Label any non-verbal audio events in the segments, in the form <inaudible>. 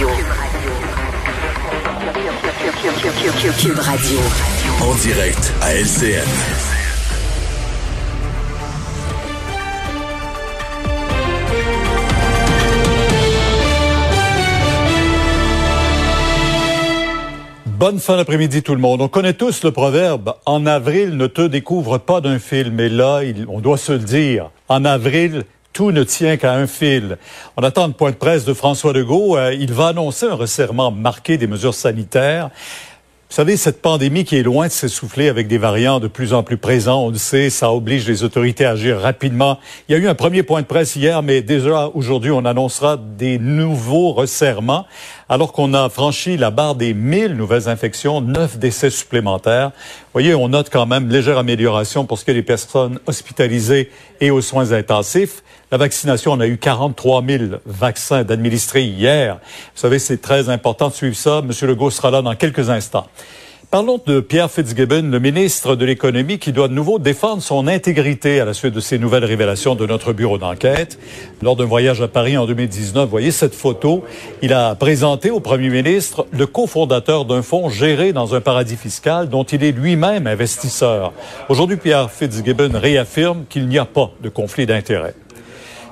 Cube Radio. Cube Radio. En direct à LCN. Bonne fin d'après-midi tout le monde. On connaît tous le proverbe en avril ne te découvre pas d'un fil, mais là, il- on doit se le dire. En avril, tout ne tient qu'à un fil. On attend le point de presse de François Legault. Euh, il va annoncer un resserrement marqué des mesures sanitaires. Vous savez, cette pandémie qui est loin de s'essouffler avec des variants de plus en plus présents, on le sait, ça oblige les autorités à agir rapidement. Il y a eu un premier point de presse hier, mais déjà aujourd'hui, on annoncera des nouveaux resserrements. Alors qu'on a franchi la barre des 1000 nouvelles infections, 9 décès supplémentaires. Voyez, on note quand même légère amélioration pour ce qui est des personnes hospitalisées et aux soins intensifs. La vaccination, on a eu 43 000 vaccins d'administrés hier. Vous savez, c'est très important de suivre ça. Monsieur Legault sera là dans quelques instants. Parlons de Pierre Fitzgibbon, le ministre de l'Économie, qui doit de nouveau défendre son intégrité à la suite de ces nouvelles révélations de notre bureau d'enquête. Lors d'un voyage à Paris en 2019, vous voyez cette photo, il a présenté au premier ministre le cofondateur d'un fonds géré dans un paradis fiscal dont il est lui-même investisseur. Aujourd'hui, Pierre Fitzgibbon réaffirme qu'il n'y a pas de conflit d'intérêts.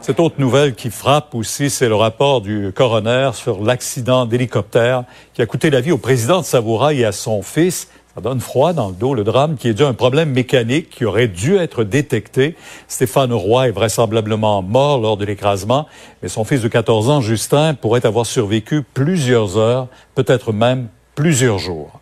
Cette autre nouvelle qui frappe aussi, c'est le rapport du coroner sur l'accident d'hélicoptère qui a coûté la vie au président de Savoura et à son fils. Ça donne froid dans le dos, le drame qui est dû à un problème mécanique qui aurait dû être détecté. Stéphane Roy est vraisemblablement mort lors de l'écrasement, mais son fils de 14 ans, Justin, pourrait avoir survécu plusieurs heures, peut-être même plusieurs jours.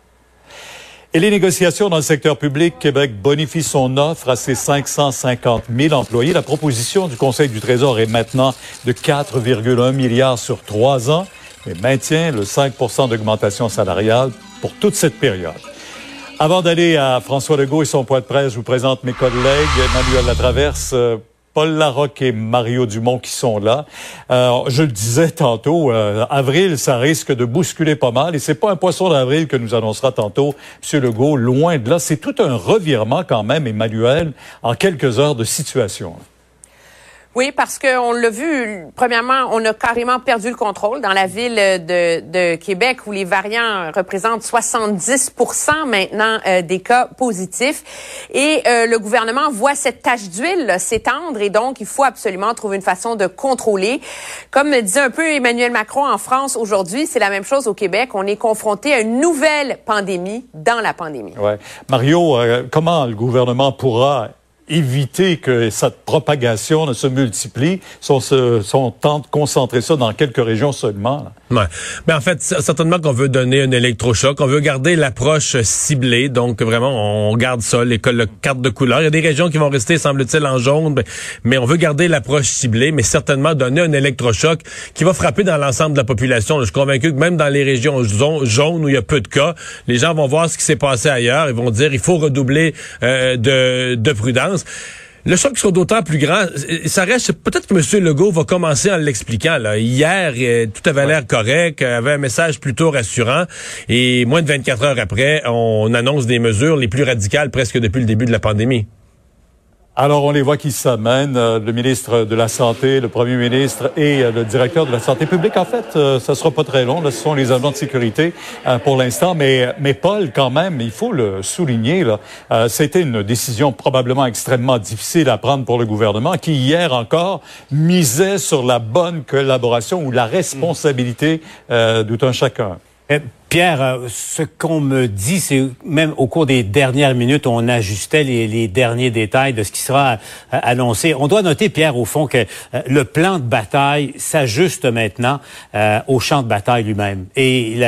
Et les négociations dans le secteur public, Québec bonifie son offre à ses 550 000 employés. La proposition du Conseil du Trésor est maintenant de 4,1 milliards sur trois ans, mais maintient le 5% d'augmentation salariale pour toute cette période. Avant d'aller à François Legault et son point de presse, je vous présente mes collègues Emmanuel Latraverse, euh, Paul Larocque et Mario Dumont qui sont là. Euh, je le disais tantôt, euh, avril, ça risque de bousculer pas mal et c'est pas un poisson d'avril que nous annoncera tantôt M. Legault, loin de là. C'est tout un revirement quand même, Emmanuel, en quelques heures de situation. Oui, parce qu'on l'a vu, premièrement, on a carrément perdu le contrôle dans la ville de, de Québec où les variants représentent 70% maintenant euh, des cas positifs. Et euh, le gouvernement voit cette tache d'huile s'étendre et donc il faut absolument trouver une façon de contrôler. Comme disait un peu Emmanuel Macron en France aujourd'hui, c'est la même chose au Québec. On est confronté à une nouvelle pandémie dans la pandémie. Ouais. Mario, euh, comment le gouvernement pourra éviter que cette propagation ne se multiplie si on, se, si on tente de concentrer ça dans quelques régions seulement? Ouais. Mais en fait, certainement qu'on veut donner un électrochoc. On veut garder l'approche ciblée. Donc, vraiment, on garde ça, les cartes de couleur. Il y a des régions qui vont rester, semble-t-il, en jaune. Mais on veut garder l'approche ciblée, mais certainement donner un électrochoc qui va frapper dans l'ensemble de la population. Je suis convaincu que même dans les régions jaunes où il y a peu de cas, les gens vont voir ce qui s'est passé ailleurs. Ils vont dire, il faut redoubler euh, de, de prudence. Le choc sera d'autant plus grand. Ça reste peut-être que M. Legault va commencer en l'expliquant. Là. Hier, tout avait l'air correct, avait un message plutôt rassurant. Et moins de 24 heures après, on annonce des mesures les plus radicales presque depuis le début de la pandémie. Alors, on les voit qui s'amènent, euh, le ministre de la Santé, le premier ministre et euh, le directeur de la Santé publique. En fait, euh, ça sera pas très long. Là, ce sont les agents de sécurité euh, pour l'instant. Mais, mais Paul, quand même, il faut le souligner, là, euh, c'était une décision probablement extrêmement difficile à prendre pour le gouvernement, qui hier encore misait sur la bonne collaboration ou la responsabilité euh, tout un chacun. Euh, Pierre, euh, ce qu'on me dit, c'est même au cours des dernières minutes, on ajustait les, derniers détails de ce qui sera euh, annoncé. On doit noter, Pierre, au fond, que le plan de bataille s'ajuste maintenant au champ de bataille lui-même et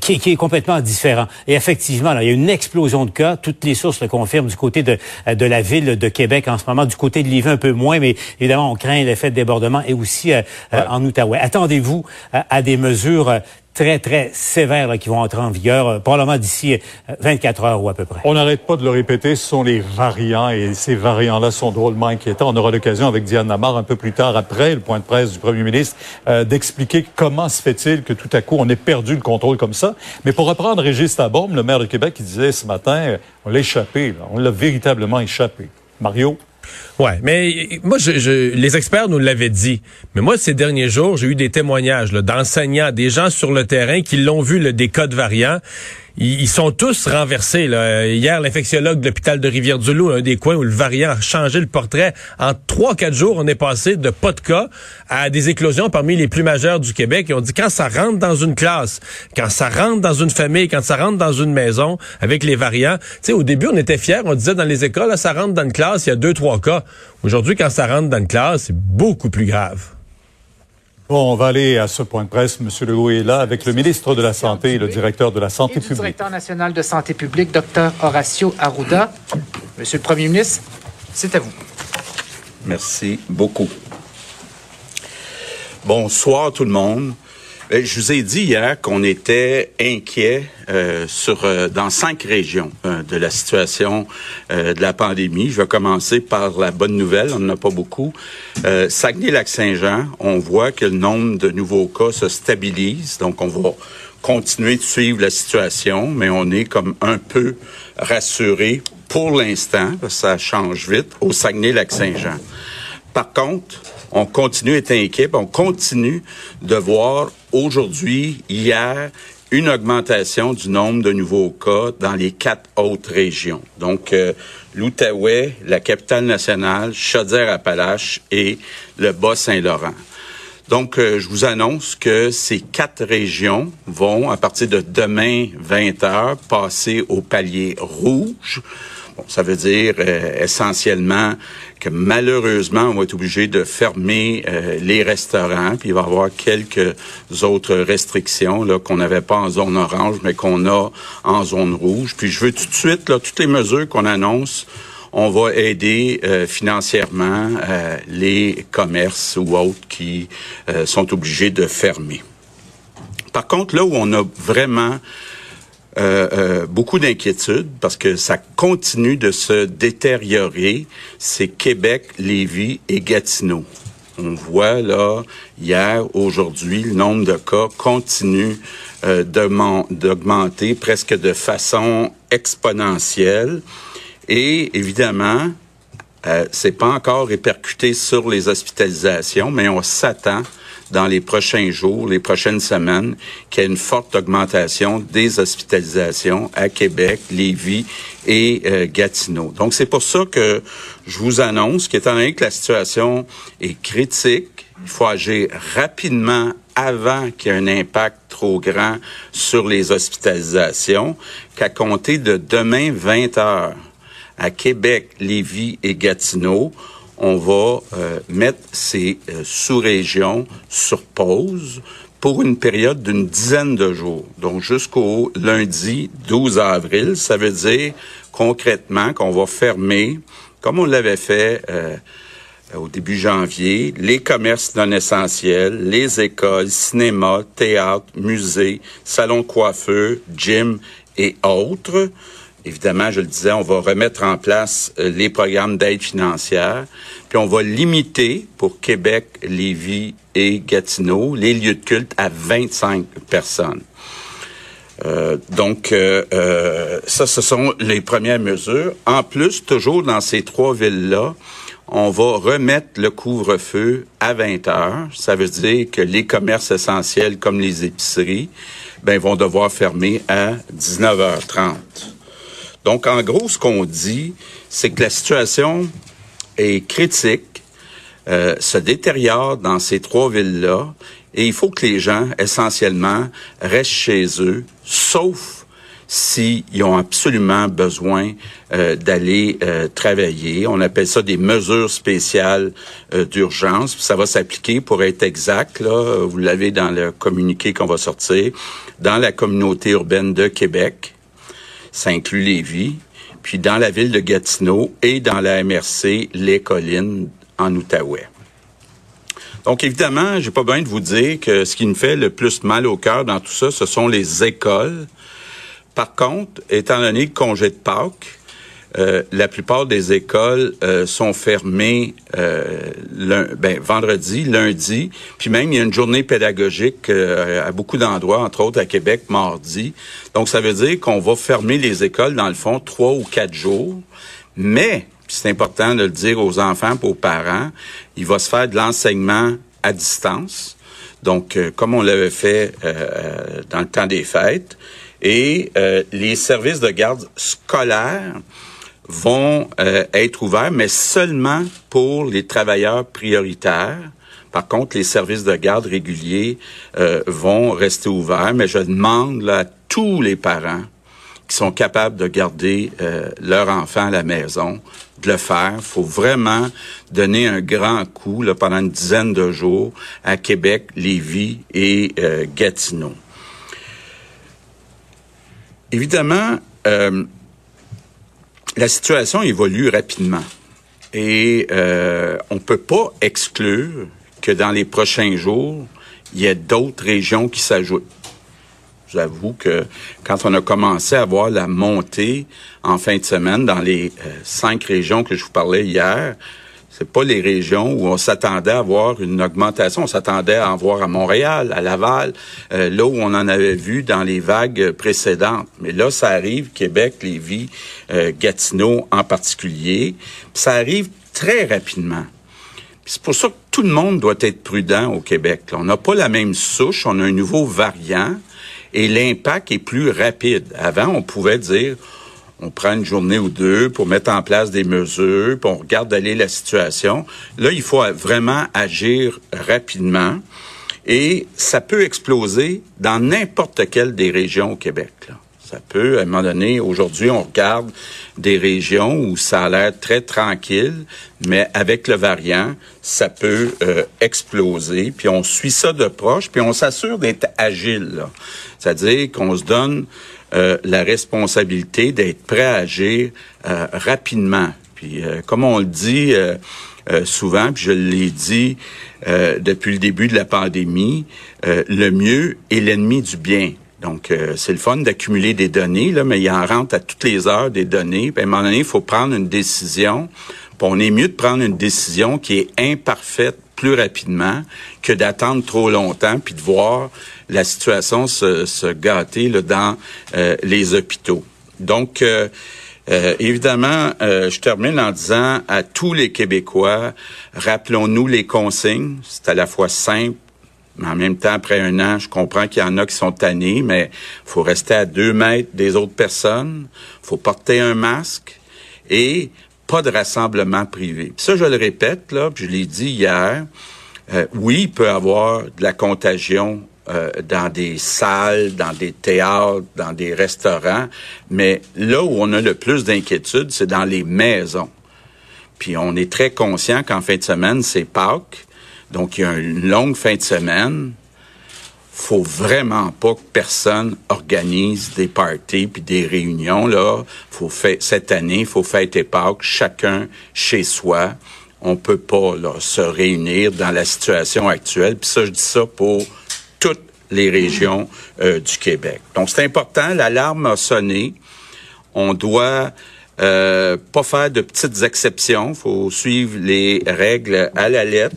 qui, est complètement différent. Et effectivement, là, il y a une explosion de cas. Toutes les sources le confirment du côté de, de la ville de Québec en ce moment, du côté de Lévis un peu moins, mais évidemment, on craint l'effet de débordement et aussi en Outaouais. Attendez-vous à des mesures très, très sévères qui vont entrer en vigueur euh, probablement d'ici 24 euh, heures ou à peu près. On n'arrête pas de le répéter, ce sont les variants et ces variants-là sont drôlement inquiétants. On aura l'occasion avec Diane Lamar un peu plus tard, après le point de presse du premier ministre, euh, d'expliquer comment se fait-il que tout à coup on ait perdu le contrôle comme ça. Mais pour reprendre Régis Tabombe, le maire de Québec, qui disait ce matin, on l'a échappé, on l'a véritablement échappé. Mario? Ouais, mais moi, je, les experts nous l'avaient dit. Mais moi, ces derniers jours, j'ai eu des témoignages d'enseignants, des gens sur le terrain qui l'ont vu, le des cas de variants ils, sont tous renversés. Hier, l'infectiologue de l'hôpital de Rivière-du-Loup, un des coins où le variant a changé le portrait. En trois, quatre jours, on est passé de pas de cas à des éclosions parmi les plus majeures du Québec. Et on dit quand ça rentre dans une classe, quand ça rentre dans une famille, quand ça rentre dans une maison avec les variants. Tu sais, au début, on était fiers. On disait dans les écoles, là, ça rentre dans une classe, il y a deux, trois cas. Aujourd'hui, quand ça rentre dans une classe, c'est beaucoup plus grave. Bon, on va aller à ce point de presse. Monsieur Legault est là avec le ministre de la Santé et le directeur de la Santé publique. Le directeur national de Santé publique, Dr Horacio Arruda. Monsieur le Premier ministre, c'est à vous. Merci beaucoup. Bonsoir tout le monde. Euh, je vous ai dit hier qu'on était inquiet euh, sur euh, dans cinq régions de la situation de la pandémie. Je vais commencer par la bonne nouvelle, on n'en a pas beaucoup. Saguenay-Lac-Saint-Jean, on voit que le nombre de nouveaux cas se stabilise, donc on va continuer de suivre la situation, mais on est comme un peu rassuré pour l'instant, ça change vite, au Saguenay-Lac-Saint-Jean. Par contre, on continue d'être inquiet, on continue de voir aujourd'hui, hier, une augmentation du nombre de nouveaux cas dans les quatre autres régions. Donc, euh, l'Outaouais, la capitale nationale, Chaudière-Appalaches et le Bas-Saint-Laurent. Donc, euh, je vous annonce que ces quatre régions vont, à partir de demain 20 heures, passer au palier rouge. Bon, ça veut dire euh, essentiellement que malheureusement, on va être obligé de fermer euh, les restaurants, puis il va y avoir quelques autres restrictions là qu'on n'avait pas en zone orange, mais qu'on a en zone rouge. Puis je veux tout de suite, là, toutes les mesures qu'on annonce, on va aider euh, financièrement les commerces ou autres qui sont obligés de fermer. Par contre, là où on a vraiment euh, euh, beaucoup d'inquiétudes parce que ça continue de se détériorer. C'est Québec, Lévis et Gatineau. On voit là, hier, aujourd'hui, le nombre de cas continue euh, d'augmenter presque de façon exponentielle. Et évidemment, euh, c'est pas encore répercuté sur les hospitalisations, mais on s'attend dans les prochains jours, les prochaines semaines, qu'il y ait une forte augmentation des hospitalisations à Québec, Lévis et euh, Gatineau. Donc, c'est pour ça que je vous annonce qu'étant donné que la situation est critique, il faut agir rapidement avant qu'il y ait un impact trop grand sur les hospitalisations, qu'à compter de demain 20 heures à Québec, Lévis et Gatineau, on va euh, mettre ces euh, sous-régions sur pause pour une période d'une dizaine de jours. Donc jusqu'au lundi 12 avril, ça veut dire concrètement qu'on va fermer, comme on l'avait fait euh, au début janvier, les commerces non essentiels, les écoles, cinéma, théâtre, musées, salons de coiffeur, gym et autres. Évidemment, je le disais, on va remettre en place euh, les programmes d'aide financière, puis on va limiter pour Québec, Lévis et Gatineau les lieux de culte à 25 personnes. Euh, donc, euh, ça, ce sont les premières mesures. En plus, toujours dans ces trois villes-là, on va remettre le couvre-feu à 20 heures. Ça veut dire que les commerces essentiels comme les épiceries, ben, vont devoir fermer à 19h30. Donc, en gros, ce qu'on dit, c'est que la situation est critique, euh, se détériore dans ces trois villes-là, Et il faut que les gens, essentiellement, restent chez eux, sauf s'ils ont absolument besoin euh, d'aller euh, travailler. On appelle ça des mesures spéciales d'urgence. Ça va s'appliquer, pour être exact, là, vous l'avez dans le communiqué qu'on va sortir, dans la communauté urbaine de Québec. Ça inclut Lévis. Puis dans la ville de Gatineau et dans la MRC Les Collines en Outaouais. Donc évidemment, j'ai pas besoin de vous dire que ce qui nous fait le plus mal au cœur dans tout ça, ce sont les écoles par contre, étant donné le congé de Pâques, euh, la plupart des écoles euh, sont fermées euh, ben, vendredi, lundi, puis même il y a une journée pédagogique à beaucoup d'endroits, entre autres à Québec, mardi. Donc ça veut dire qu'on va fermer les écoles dans le fond trois ou quatre jours, mais c'est important de le dire aux enfants, aux parents, il va se faire de l'enseignement à distance. Donc comme on l'avait fait dans le temps des fêtes. Et les services de garde scolaires vont euh, être ouverts, mais seulement pour les travailleurs prioritaires. Par contre, les services de garde réguliers euh, vont rester ouverts, mais je demande à tous les parents qui sont capables de garder leur enfant à la maison de le faire. Faut vraiment donner un grand coup là, pendant une dizaine de jours à Québec, Lévis et Gatineau. Évidemment, euh, la situation évolue rapidement et euh, on ne peut pas exclure que dans les prochains jours, il y ait d'autres régions qui s'ajoutent. J'avoue que quand on a commencé à voir la montée en fin de semaine dans les euh, cinq régions que je vous parlais hier, c'est pas les régions où on s'attendait à voir une augmentation. On s'attendait à en voir à Montréal, à Laval, euh, là où on en avait vu dans les vagues précédentes. Mais là, ça arrive, Québec, Lévis, euh, Gatineau en particulier. ça arrive très rapidement. C'est pour ça que tout le monde doit être prudent au Québec. on n'a pas la même souche, on a un nouveau variant et l'impact est plus rapide. Avant, on pouvait dire on prend une journée ou deux pour mettre en place des mesures, puis on regarde aller la situation. Là, il faut vraiment agir rapidement et ça peut exploser dans n'importe quelle des régions au Québec. Ça peut, à un moment donné, aujourd'hui, on regarde des régions où ça a l'air très tranquille, mais avec le variant, ça peut euh, exploser. Puis on suit ça de proche, puis on s'assure d'être agile. C'est-à-dire qu'on se donne euh, la responsabilité d'être prêt à agir euh, rapidement. Puis euh, comme on le dit souvent, puis je l'ai dit depuis le début de la pandémie, le mieux est l'ennemi du bien. Donc, c'est le fun d'accumuler des données, là, mais il en rentre à toutes les heures des données. Puis à un moment donné, il faut prendre une décision. On est mieux de prendre une décision qui est imparfaite plus rapidement que d'attendre trop longtemps puis de voir la situation se, gâter dans euh, les hôpitaux. Donc, euh, euh, évidemment, je termine en disant à tous les Québécois, rappelons-nous les consignes. C'est à la fois simple, mais en même temps, après un an, je comprends qu'il y en a qui sont tannés, mais faut rester à deux mètres des autres personnes, faut porter un masque et pas de rassemblement privé. ça, je le répète, là, je l'ai dit hier, oui, il peut y avoir de la contagion euh, dans des salles, dans des théâtres, dans des restaurants, mais là où on a le plus d'inquiétude, c'est dans les maisons. Puis on est très conscient qu'en fin de semaine, c'est Pâques, donc il y a une longue fin de semaine. Faut vraiment pas que personne organise des parties puis des réunions là. Faut faire cette année, faut fêter Pâques chacun chez soi. On peut pas là, se réunir dans la situation actuelle. Puis ça, je dis ça pour toutes les régions euh, du Québec. Donc, c'est important. L'alarme a sonné. On doit euh, pas faire de petites exceptions. faut suivre les règles à la lettre.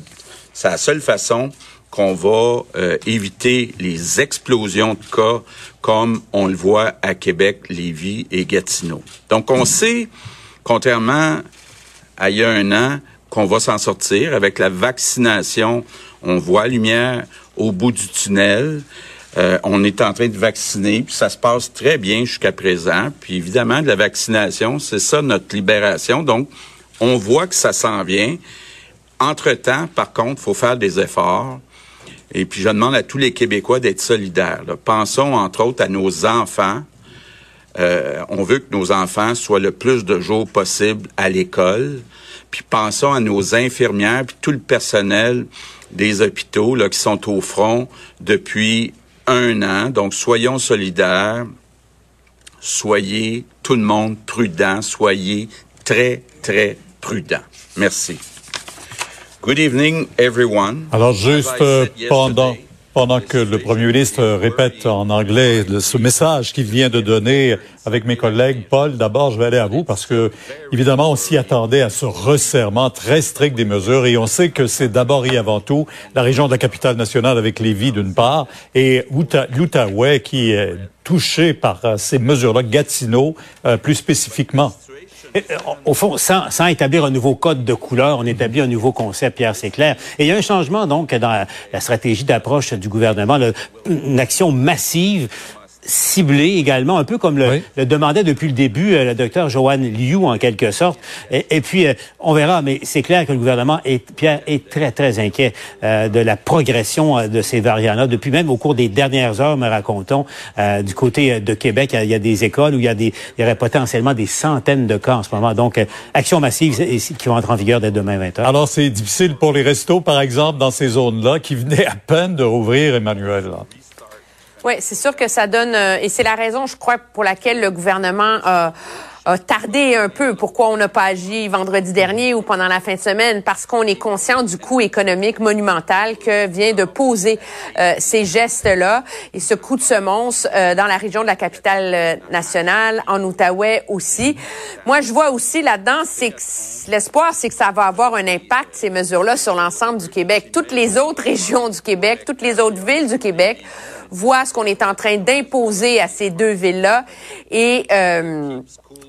C'est la seule façon qu'on va euh, éviter les explosions de cas comme on le voit à Québec, Lévis et Gatineau. Donc, on sait, contrairement à il y a un an, qu'on va s'en sortir avec la vaccination. On voit lumière au bout du tunnel. Euh, on est en train de vacciner, puis ça se passe très bien jusqu'à présent. Puis évidemment, de la vaccination, c'est ça notre libération. Donc, on voit que ça s'en vient. Entre-temps, par contre, faut faire des efforts. Et puis, je demande à tous les Québécois d'être solidaires. Pensons, entre autres, à nos enfants. Euh, on veut que nos enfants soient le plus de jours possible à l'école. Puis pensons à nos infirmières, puis tout le personnel des hôpitaux là, qui sont au front depuis un an. Donc, soyons solidaires. Soyez, tout le monde, prudent. Soyez très, très prudent. Merci. Good evening, everyone. Alors juste euh, pendant pendant que le premier ministre répète en anglais ce message qu'il vient de donner avec mes collègues, Paul, d'abord je vais aller à vous parce que évidemment on s'y attendait à ce resserrement très strict des mesures et on sait que c'est d'abord et avant tout la région de la capitale nationale avec Lévis d'une part et Outa- l'Outaouais qui est touché par euh, ces mesures-là, Gatineau euh, plus spécifiquement. Euh, Au fond, sans, sans établir un nouveau code de couleur, on établit un nouveau concept, Pierre, c'est clair. Et il y a un changement, donc, dans la, stratégie d'approche du gouvernement, une action massive ciblée également, un peu comme le, Oui. le demandait depuis le début euh, le docteur Joanne Liu, en quelque sorte. Et, et puis, euh, on verra, mais c'est clair que le gouvernement, est, Pierre, est très, très inquiet euh, de la progression euh, de ces variants-là. Depuis même au cours des dernières heures, me racontons, euh, du côté euh, de Québec, il y a- il y, a des écoles où il y, a des, il y aurait potentiellement des centaines de cas en ce moment. Donc, euh, action massive qui va entrer en vigueur dès demain 20h. Alors c'est difficile pour les restos, par exemple, dans ces zones-là qui venaient à peine de rouvrir, Emmanuel. Oui, c'est sûr que ça donne, euh, et c'est la raison, je crois, pour laquelle le gouvernement a, tardé un peu. Pourquoi on n'a pas agi vendredi dernier ou pendant la fin de semaine? Parce qu'on est conscient du coût économique monumental que vient de poser euh, ces gestes-là et ce coup de semonce euh, dans la région de la capitale euh, nationale, en Outaouais aussi. Moi, je vois aussi là-dedans, c'est l'espoir, c'est que ça va avoir un impact, ces mesures-là, sur l'ensemble du Québec. Toutes les autres régions du Québec, toutes les autres villes du Québec voient ce qu'on est en train d'imposer à ces deux villes-là. Et euh,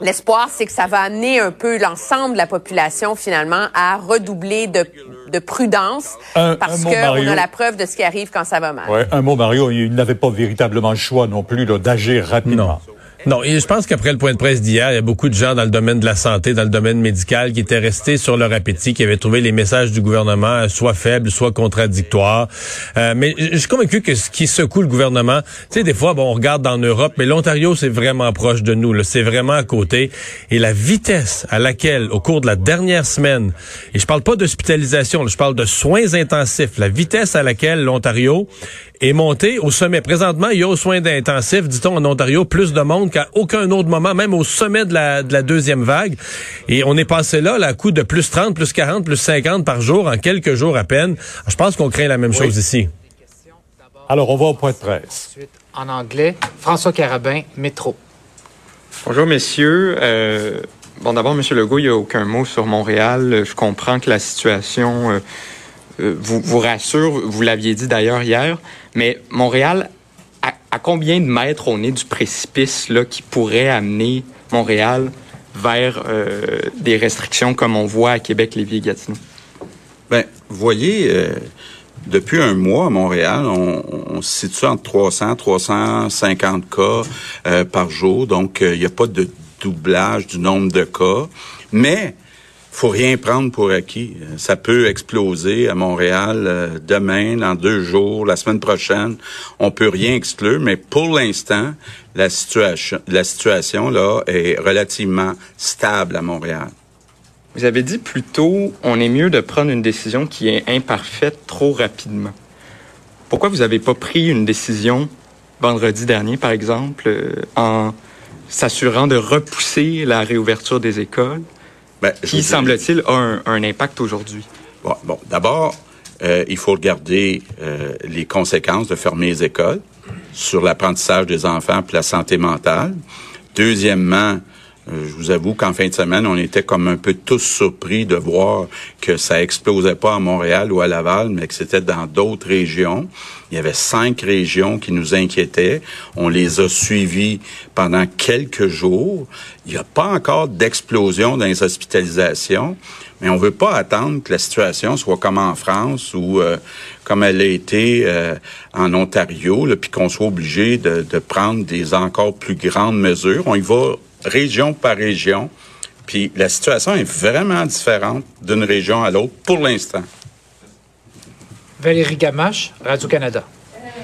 l'espoir, c'est que ça va amener un peu l'ensemble de la population, finalement, à redoubler de, de prudence Un- parce qu'on a la preuve de ce qui arrive quand ça va mal. Ouais, un mot, Mario, il n'avait pas véritablement le choix non plus là, d'agir rapidement. Non. Non, et je pense qu'après le point de presse d'hier, il y a beaucoup de gens dans le domaine de la santé, dans le domaine médical, qui étaient restés sur leur appétit, qui avaient trouvé les messages du gouvernement euh, soit faibles, soit contradictoires. Euh, mais je suis convaincu que ce qui secoue le gouvernement, tu sais, des fois, bon, on regarde dans l'Europe, mais l'Ontario, c'est vraiment proche de nous, c'est vraiment à côté. Et la vitesse à laquelle, au cours de la dernière semaine, et je parle pas d'hospitalisation, je parle de soins intensifs, la vitesse à laquelle l'Ontario est monté au sommet. Présentement, il y a aux soins intensifs, dit-on, en Ontario, plus de monde qu'à aucun autre moment, même au sommet de la, de la deuxième vague. Et on est passé là, là, à coup de plus 30, plus 40, plus 50 par jour en quelques jours à peine. Je pense qu'on craint la même chose ici. Alors, on va au point de presse. Ensuite, en anglais, François Carabin, Métro. Bonjour, messieurs. Euh, bon, d'abord, Monsieur Legault, il n'y a aucun mot sur Montréal. Je comprends que la situation euh, vous, vous rassure. Vous l'aviez dit d'ailleurs hier. Mais Montréal, à, combien de mètres on est du précipice là, qui pourrait amener Montréal vers euh, des restrictions comme on voit à Québec, Lévis et Gatineau? Vous voyez, euh, depuis un mois à Montréal, on, se situe entre 300 350 cas euh, par jour. Donc, euh, il n'y a pas de doublage du nombre de cas. Mais, faut rien prendre pour acquis. Euh, Ça peut exploser à Montréal euh, demain, dans deux jours, la semaine prochaine. On peut rien exclure, mais pour l'instant, la situation, la situation là est relativement stable à Montréal. Vous avez dit plus tôt, on est mieux de prendre une décision qui est imparfaite trop rapidement. Pourquoi vous n'avez pas pris une décision vendredi dernier, par exemple, euh, en s'assurant de repousser la réouverture des écoles, Ben, qui, semble-t-il, a un, un impact aujourd'hui? Bon, bon d'abord, euh, il faut regarder euh, les conséquences de fermer les écoles sur l'apprentissage des enfants et la santé mentale. Deuxièmement, je vous avoue qu'en fin de semaine, on était comme un peu tous surpris de voir que ça explosait pas à Montréal ou à Laval, mais que c'était dans d'autres régions. Il y avait cinq régions qui nous inquiétaient. On les a suivis pendant quelques jours. Il n'y a pas encore d'explosion dans les hospitalisations, mais on veut pas attendre que la situation soit comme en France ou euh, comme elle a été euh, en Ontario, puis qu'on soit obligé de, de prendre des encore plus grandes mesures. On y va région par région. Puis la situation est vraiment différente d'une région à l'autre pour l'instant. Valérie Gamache, Radio-Canada.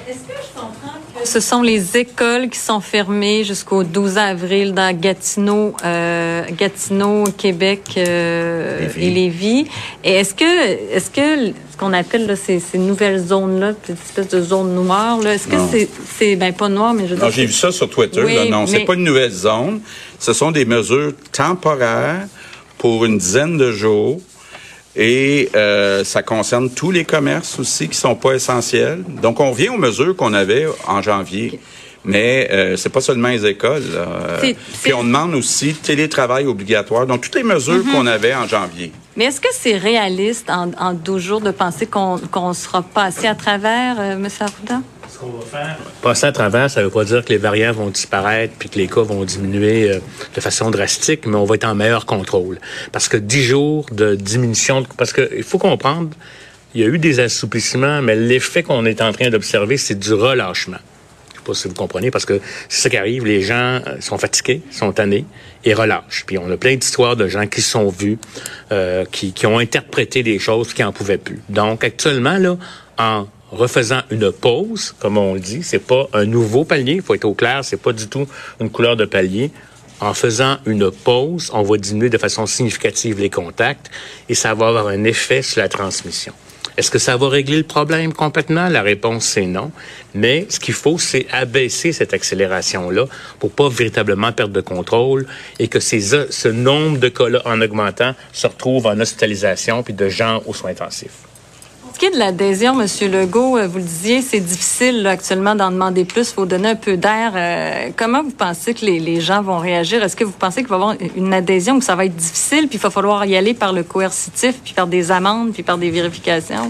Est-ce que je comprends que ce sont les écoles qui sont fermées jusqu'au 12 avril dans Gatineau, euh, Gatineau, Québec euh, et Lévis? Et est-ce que, est-ce que ce qu'on appelle là, ces, ces nouvelles zones-là, cette espèce de zone noire, là, est-ce que c'est, c'est, ben pas noir, mais je veux dire, j'ai vu ça sur Twitter. Oui, là. non, mais- c'est pas une nouvelle zone. Ce sont des mesures temporaires pour une dizaine de jours. Et euh, ça concerne tous les commerces aussi qui sont pas essentiels. Donc, on revient aux mesures qu'on avait en janvier. Mais euh, c'est pas seulement les écoles. là. Puis on demande aussi télétravail obligatoire. Donc, toutes les mesures Mhm. qu'on avait en janvier. Mais est-ce que c'est réaliste en, en 12 jours de penser qu'on qu'on sera passé à travers, euh, M. Arruda? Passer à travers, ça ne veut pas dire que les variants vont disparaître puis que les cas vont diminuer euh, de façon drastique, mais on va être en meilleur contrôle. Parce que 10 jours de diminution, de, parce qu'il faut comprendre, il y a eu des assouplissements, mais l'effet qu'on est en train d'observer, c'est du relâchement. Je sais pas si vous comprenez, parce que c'est ça qui arrive, les gens euh, sont fatigués, sont tannés et relâchent. Puis on a plein d'histoires de gens qui sont vus, euh, qui, qui ont interprété des choses qui en pouvaient plus. Donc actuellement, là, en refaisant une pause, comme on le dit, c'est pas un nouveau palier, il faut être au clair, c'est pas du tout une couleur de palier. En faisant une pause, on va diminuer de façon significative les contacts et ça va avoir un effet sur la transmission. Est-ce que ça va régler le problème complètement? La réponse, c'est non. Mais ce qu'il faut, c'est abaisser cette accélération-là pour pas véritablement perdre de contrôle et que ces, ce nombre de cas-là, en augmentant, se retrouve en hospitalisation puis de gens aux soins intensifs. Ce qui est de l'adhésion, M. Legault, euh, vous le disiez, c'est difficile là, actuellement d'en demander plus. Il faut donner un peu d'air. Euh, comment vous pensez que les, les gens vont réagir? Est-ce que vous pensez qu'il va y avoir une adhésion où ça va être difficile, puis il va falloir y aller par le coercitif, puis par des amendes, puis par des vérifications?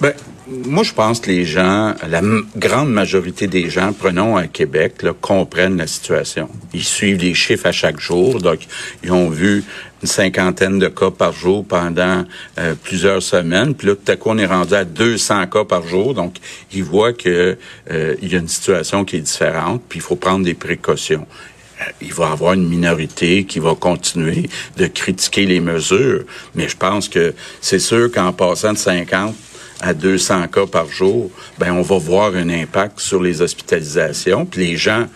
Ben, moi, je pense que les gens, la grande majorité des gens, prenons à Québec, là, comprennent la situation. Ils suivent les chiffres à chaque jour, donc ils ont vu une cinquantaine de cas par jour pendant euh, plusieurs semaines, puis là, tout à coup, on est rendu à 200 cas par jour, donc ils voient que euh, il y a une situation qui est différente, puis il faut prendre des précautions. Euh, il va y avoir une minorité qui va continuer de critiquer les mesures, mais je pense que c'est sûr qu'en passant de 50 à 200 cas par jour, ben on va voir un impact sur les hospitalisations. Puis les gens,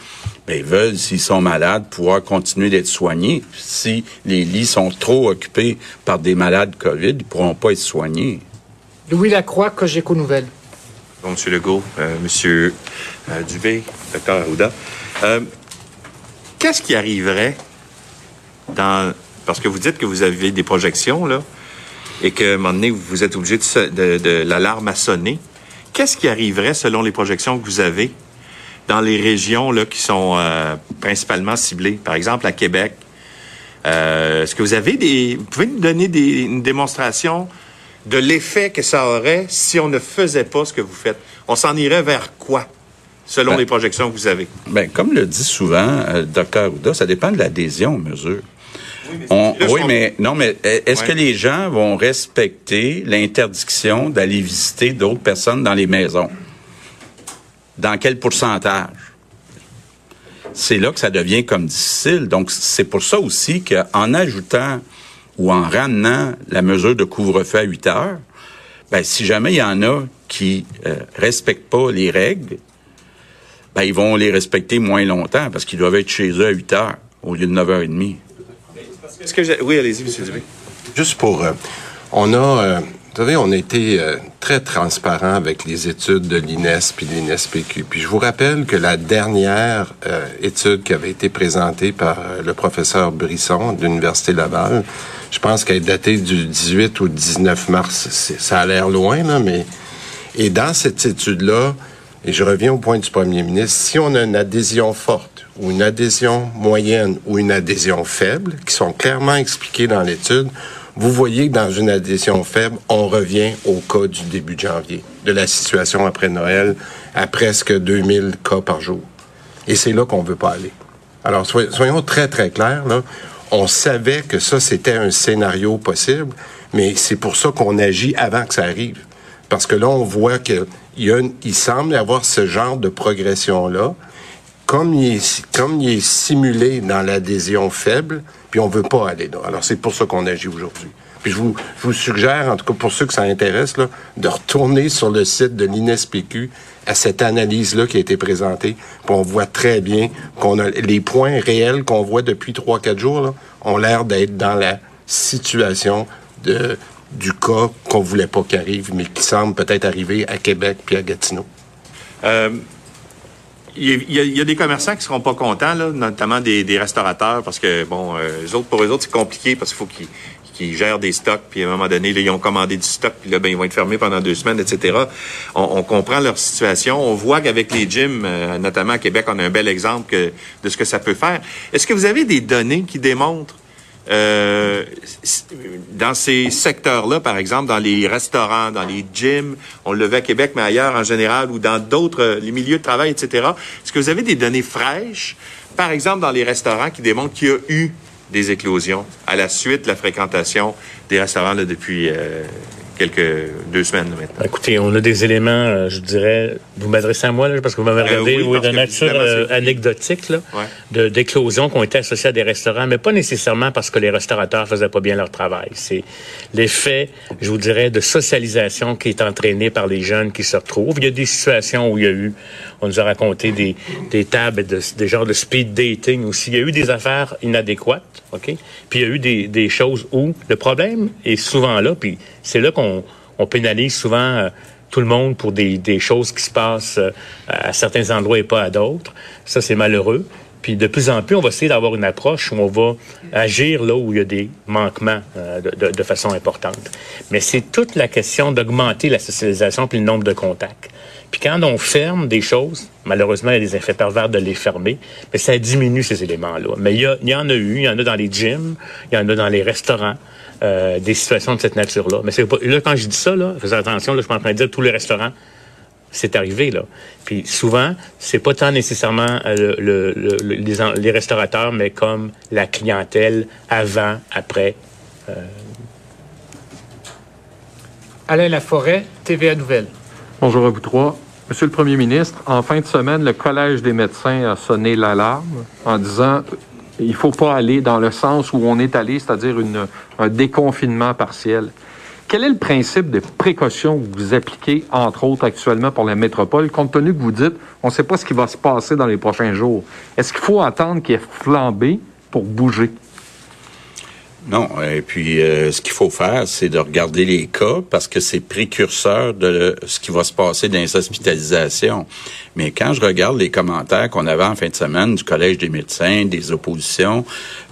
ben, veulent, s'ils sont malades, pouvoir continuer d'être soignés. Si les lits sont trop occupés par des malades COVID, ils pourront pas être soignés. Louis Lacroix, Cogeco Nouvelle. Bon, M. Legault, euh, M. euh, Dubé, Dr. Arruda. Euh, Qu'est-ce qui arriverait dans... Parce que vous dites que vous avez des projections, là, et qu'à un moment donné, vous êtes obligé de, de, de- l'alarme à sonner. Qu'est-ce qui arriverait, selon les projections que vous avez, dans les régions là, qui sont euh, principalement ciblées? Par exemple, à Québec. Euh, Est-ce que vous avez des... Vous pouvez nous donner des, une démonstration de l'effet que ça aurait si on ne faisait pas ce que vous faites? On s'en irait vers quoi, selon Ben, les projections que vous avez? Ben, comme le dit souvent euh, Dr. Arruda, ça dépend de l'adhésion aux mesures. On- oui, mais non, mais est-ce Ouais. que les gens vont respecter l'interdiction d'aller visiter d'autres personnes dans les maisons? Dans quel pourcentage? C'est là que ça devient comme difficile. Donc, c'est pour ça aussi qu'en ajoutant ou en ramenant la mesure de couvre-feu à 8 heures, ben, si jamais il y en a qui euh, respectent pas les règles, ben, ils vont les respecter moins longtemps parce qu'ils doivent être chez eux à 8 heures au lieu de 9h30. Oui, allez-y, M. Dubé. Juste pour... euh, on a... euh, vous savez, on a été euh, très transparent avec les études de l'INES puis de l'INESPQ. Puis je vous rappelle que la dernière étude qui avait été présentée par le professeur Brisson de l'Université Laval, je pense qu'elle est datée du 18 ou 19 mars. Ça a l'air loin, là, mais... Et dans cette étude-là, et je reviens au point du premier ministre, si on a une adhésion forte ou une adhésion moyenne ou une adhésion faible, qui sont clairement expliquées dans l'étude, vous voyez que dans une adhésion faible, on revient au cas du début de janvier, de la situation après Noël, à presque 2000 cas par jour. Et c'est là qu'on veut pas aller. Alors, soy- soyons très, très clairs. On savait que ça, c'était un scénario possible, mais c'est pour ça qu'on agit avant que ça arrive. Parce que là, on voit qu'il y il semble avoir ce genre de progression-là. Comme il, est, simulé dans l'adhésion faible, puis on veut pas aller là. Alors, c'est pour ça qu'on agit aujourd'hui. Puis je vous, suggère, en tout cas pour ceux que ça intéresse, de retourner sur le site de l'INESPQ à cette analyse-là qui a été présentée. Puis on voit très bien qu'on a les points réels qu'on voit depuis trois, quatre jours là, ont l'air d'être dans la situation de du cas qu'on voulait pas qu'arrive, mais qui semble peut-être arriver à Québec puis à Gatineau. Euh, il y, a, il y a des commerçants qui seront pas contents, notamment des, restaurateurs, parce que bon, euh, eux autres, pour eux autres, c'est compliqué parce qu'il faut qu'ils gèrent des stocks, puis à un moment donné, ils ont commandé du stock, puis là, ben, ils vont être fermés pendant deux semaines, etc. On, comprend leur situation. On voit qu'avec les gyms, euh, notamment à Québec, on a un bel exemple de ce que ça peut faire. Est-ce que vous avez des données qui démontrent euh, dans ces secteurs-là, par exemple, dans les restaurants, dans les gyms, on le à Québec, mais ailleurs en général, ou dans d'autres, euh, les milieux de travail, etc. Est-ce que vous avez des données fraîches, par exemple, dans les restaurants, qui démontrent qu'il y a eu des éclosions à la suite de la fréquentation des restaurants là, depuis euh, quelques deux semaines maintenant? Écoutez, on a des éléments, euh, je dirais, vous m'adressez à moi, là, parce que vous m'avez Euh, regardé, oui, de nature euh, anecdotique, là, Ouais. de- d'éclosions qui ont été associées à des restaurants, mais pas nécessairement parce que les restaurateurs faisaient pas bien leur travail. C'est l'effet, je vous dirais, de socialisation qui est entraîné par les jeunes qui se retrouvent. Il y a des situations où il y a eu, on nous a raconté des, des tables, de, des genres de speed dating aussi. Il y a eu des affaires inadéquates, OK? Puis il y a eu des, des choses où le problème est souvent là, puis c'est là qu'on on pénalise souvent euh, tout le monde pour des, choses qui se passent euh, à certains endroits et pas à d'autres. Ça, c'est malheureux. Puis de plus en plus, on va essayer d'avoir une approche où on va agir là où il y a des manquements euh, de, façon importante. Mais c'est toute la question d'augmenter la socialisation puis le nombre de contacts. Puis quand on ferme des choses, malheureusement, il y a des effets pervers de les fermer, mais ça diminue ces éléments-là. Mais il y, il y en a eu, il y en a dans les gyms, il y en a dans les restaurants, euh, des situations de cette nature-là. Mais c'est pas, là, quand je dis ça, là, faites attention, là, je suis en train de dire tous les restaurants c'est arrivé là. Puis souvent, c'est pas tant nécessairement euh, le, le- le- les, en- les restaurateurs, mais comme la clientèle avant, après. euh, Alain Laforêt, TVA Nouvelle. Bonjour à vous trois. Monsieur le Premier ministre, en fin de semaine, le Collège des médecins a sonné l'alarme en disant il faut pas aller dans le sens où on est allé, c'est-à-dire un déconfinement partiel. Quel est le principe de précaution que vous appliquez, entre autres, actuellement pour la métropole, compte tenu que vous dites on ne sait pas ce qui va se passer dans les prochains jours? Est-ce qu'il faut attendre qu'il y ait flambé pour bouger? Non, et puis euh, ce qu'il faut faire, c'est de regarder les cas parce que c'est précurseur de ce qui va se passer dans les hospitalisations. Mais quand je regarde les commentaires qu'on avait en fin de semaine du Collège des médecins, des oppositions,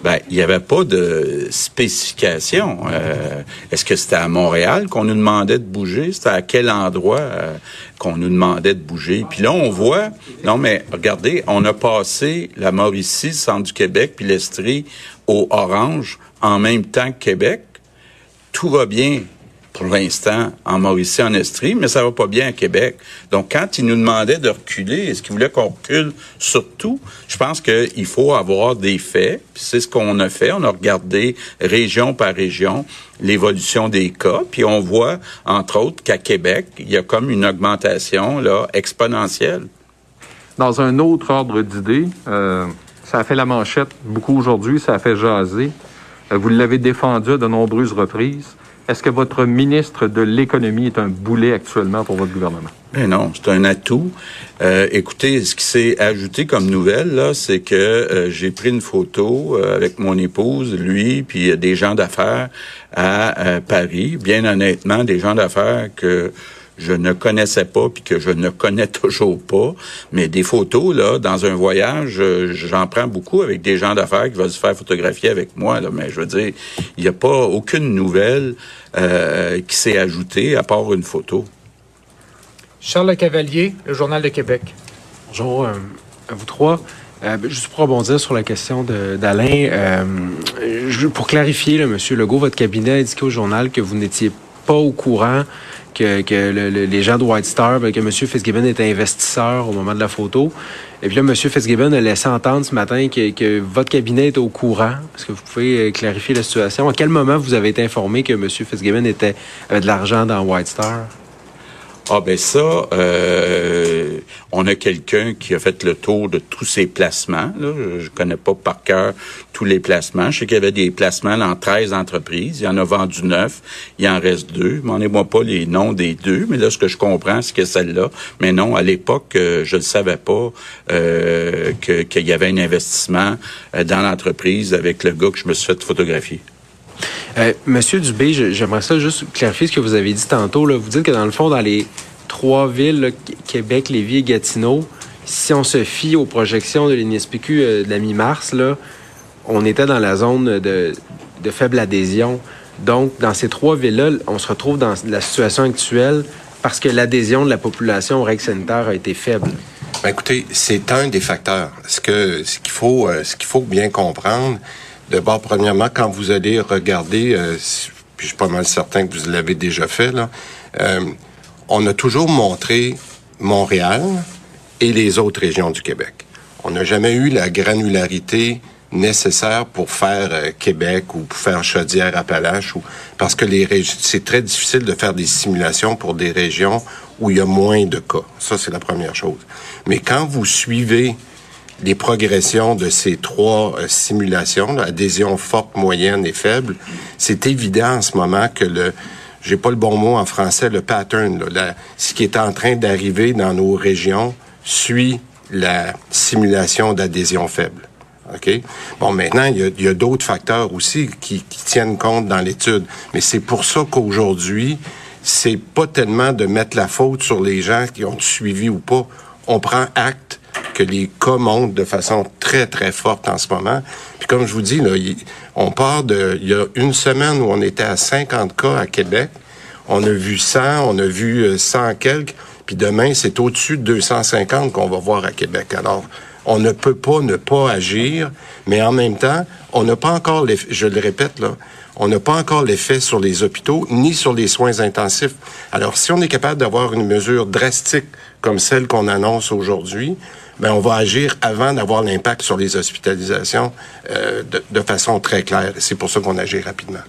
ben il n'y avait pas de spécification. Euh, Est-ce que c'était à Montréal qu'on nous demandait de bouger? C'était à quel endroit euh, qu'on nous demandait de bouger? Puis là, on voit, non mais regardez, on a passé la Mauricie, le centre du Québec, puis l'Estrie au orange en même temps que Québec. Tout va bien pour l'instant en Mauricie, en Estrie, mais ça va pas bien à Québec. Donc, quand ils nous demandaient de reculer, est-ce qu'ils voulaient qu'on recule sur tout? Je pense qu'il faut avoir des faits. puis C'est ce qu'on a fait. On a regardé région par région l'évolution des cas, puis on voit, entre autres, qu'à Québec, il y a comme une augmentation là exponentielle. Dans un autre ordre d'idées, euh, ça a fait la manchette beaucoup aujourd'hui, ça a fait jaser. Vous l'avez défendu à de nombreuses reprises. Est-ce que votre ministre de l'économie est un boulet actuellement pour votre gouvernement? Ben non, c'est un atout. Euh, écoutez, ce qui s'est ajouté comme nouvelle là, c'est que euh, j'ai pris une photo euh, avec mon épouse, lui, puis euh, des gens d'affaires à Paris. Bien honnêtement, des gens d'affaires que je ne connaissais pas puis que je ne connais <laughs> toujours pas, mais des photos là dans un voyage, euh, j'en prends beaucoup avec des gens d'affaires qui veulent se faire photographier avec moi là, mais je veux dire, il n'y a pas aucune nouvelle euh, qui s'est ajoutée à part une photo. Charles Cavalier, le Journal de Québec. Bonjour euh, à vous trois. Euh, ben, juste pour rebondir sur la question de- d'Alain, euh, pour clarifier, là, M. Legault, votre cabinet a indiqué au journal que vous n'étiez pas au courant que, que le- le- les gens de White Star, ben, que M. Fitzgibbon était investisseur au moment de la photo. Et puis là, M. Fitzgibbon a laissé entendre ce matin que, votre cabinet était au courant. Est-ce que vous pouvez euh, clarifier la situation? À quel moment vous avez été informé que M. Fitzgibbon était, avait de l'argent dans White Star? Ah ben ça, euh, on a quelqu'un qui a fait le tour de tous ces placements. Là. Je connais pas par cœur tous les placements. Je sais qu'il y avait des placements dans 13 entreprises. Il y en a vendu 9. Il en reste deux. M'en pas les noms des deux, mais là, ce que je comprends, c'est que celle-là. Mais non, à l'époque, euh, je ne savais pas euh, qu'il y avait un investissement euh, dans l'entreprise avec le gars que je me suis fait photographier. Monsieur Dubé, j'aimerais ça juste clarifier ce que vous avez dit tantôt. Vous dites que dans le fond, dans les trois villes, Québec, Lévis et Gatineau, si on se fie aux projections de l'INSPQ de la mi-mars, on était dans la zone de, faible adhésion. Donc, dans ces trois villes-là, on se retrouve dans la situation actuelle parce que l'adhésion de la population au règles sanitaires a été faible. Ben écoutez, c'est un des facteurs. Ce qu'il faut, euh, ce qu'il faut bien comprendre. D'abord, premièrement, quand vous allez regarder, euh, puis je suis pas mal certain que vous l'avez déjà fait là, euh, on a toujours montré Montréal et les autres régions du Québec. On n'a jamais eu la granularité nécessaire pour faire euh, Québec ou pour faire Chaudière-Appalaches parce que c'est très difficile de faire des simulations pour des régions où il y a moins de cas. Ça c'est la première chose. Mais quand vous suivez les progressions de ces trois euh, simulations, adhésion forte, moyenne et faible, c'est évident en ce moment que le j'ai pas le bon mot en français, le pattern, ce qui est en train d'arriver dans nos régions suit la simulation d'adhésion faible. OK? Bon, maintenant, il y a, d'autres facteurs aussi qui, tiennent compte dans l'étude. Mais c'est pour ça qu'aujourd'hui, c'est pas tellement de mettre la faute sur les gens qui ont suivi ou pas. On prend acte que les cas montent de façon très, très forte en ce moment. Puis comme je vous dis, là, on part de... Il y a une semaine où on était à 50 cas à Québec. On a vu 100, on a vu 100 euh, quelques. Puis demain, c'est au-dessus de 250 qu'on va voir à Québec. Alors, on ne peut pas ne pas agir, mais en même temps, on n'a pas encore l'effet, je le répète là, on n'a pas encore l'effet sur les hôpitaux ni sur les soins intensifs. Alors, si on est capable d'avoir une mesure drastique comme celle qu'on annonce aujourd'hui, ben on va agir avant d'avoir l'impact sur les hospitalisations euh, de, façon très claire. C'est pour ça qu'on agit rapidement.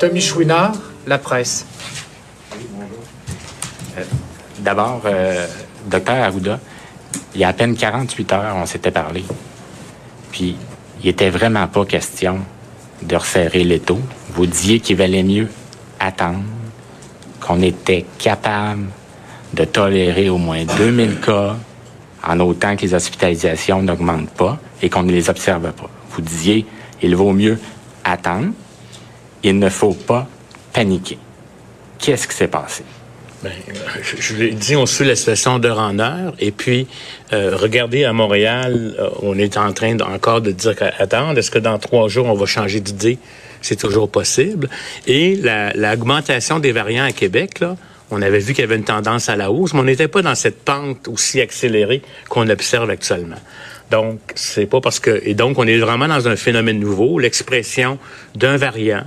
Tommy Chouinard, La Presse. Euh, d'abord, euh, docteur Arruda, il y a à peine 48 heures, on s'était parlé. Puis, il était vraiment pas question de resserrer l'étau. Vous disiez qu'il valait mieux attendre, qu'on était capable de tolérer au moins 2000 cas en autant que les hospitalisations n'augmentent pas et qu'on ne les observe pas. Vous disiez, il vaut mieux attendre, il ne faut pas paniquer. Qu'est-ce qui s'est passé? Ben, je, l'ai dit, on suit la situation d'heure en heure. Et puis, euh, regardez, à Montréal, euh, on est en train encore de dire attendre, est-ce que dans trois jours, on va changer d'idée? C'est toujours possible. Et l'augmentation des variants à Québec, là, on avait vu qu'il y avait une tendance à la hausse, mais on n'était pas dans cette pente aussi accélérée qu'on observe actuellement. Donc, c'est pas parce que... Et donc, on est vraiment dans un phénomène nouveau, l'expression d'un variant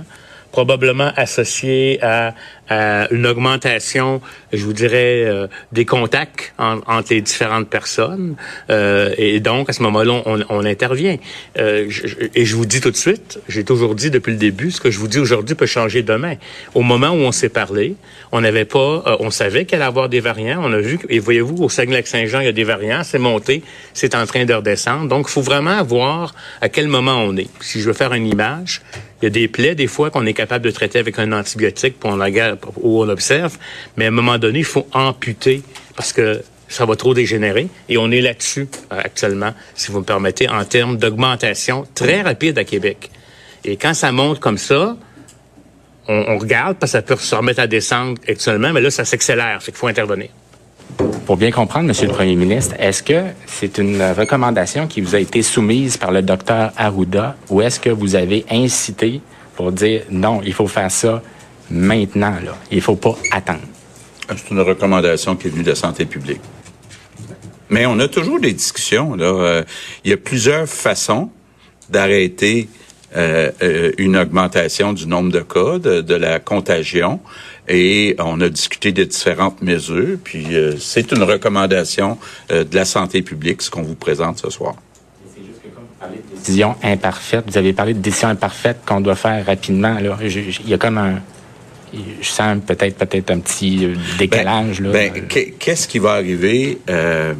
probablement associé à, une augmentation, je vous dirais, euh, des contacts entre les différentes personnes. Euh, et donc, à ce moment-là, on, on intervient. Euh, et je vous dis tout de suite, j'ai toujours dit depuis le début, ce que je vous dis aujourd'hui peut changer demain. Au moment où on s'est parlé, on n'avait pas, on savait qu'il allait avoir des variants. On a vu, et voyez-vous, au Saguenay-Lac-Saint-Jean, il y a des variants. C'est monté, c'est en train de redescendre. Donc, il faut vraiment voir à quel moment on est. Si je veux faire une image, il y a des plaies, des fois, qu'on est capable de traiter avec un antibiotique, pour on la garde, où on observe. Mais à un moment donné, il faut amputer parce que ça va trop dégénérer. Et on est là-dessus euh, actuellement, si vous me permettez, en termes d'augmentation très rapide à Québec. Et quand ça monte comme ça, on, regarde parce que ça peut se remettre à descendre actuellement, mais là, ça s'accélère. C'est qu'il faut intervenir. Pour bien comprendre, Monsieur le Premier ministre, est-ce que c'est une recommandation qui vous a été soumise par le docteur Arruda ou est-ce que vous avez incité pour dire non, il faut faire ça maintenant, là. Il ne faut pas attendre? C'est une recommandation qui est venue de la santé publique. Mais on a toujours des discussions. Là. Euh, il y a plusieurs façons d'arrêter euh, euh, une augmentation du nombre de cas, de la contagion et on a discuté de différentes mesures. Puis c'est une recommandation de la santé publique, ce qu'on vous présente ce soir. Décision imparfaite, vous avez parlé de décision imparfaite qu'on doit faire rapidement. Là. Il y a comme un, je sens peut-être peut-être un petit euh, décalage. là. Ben, qu'est- qu'est-ce qui va arriver euh,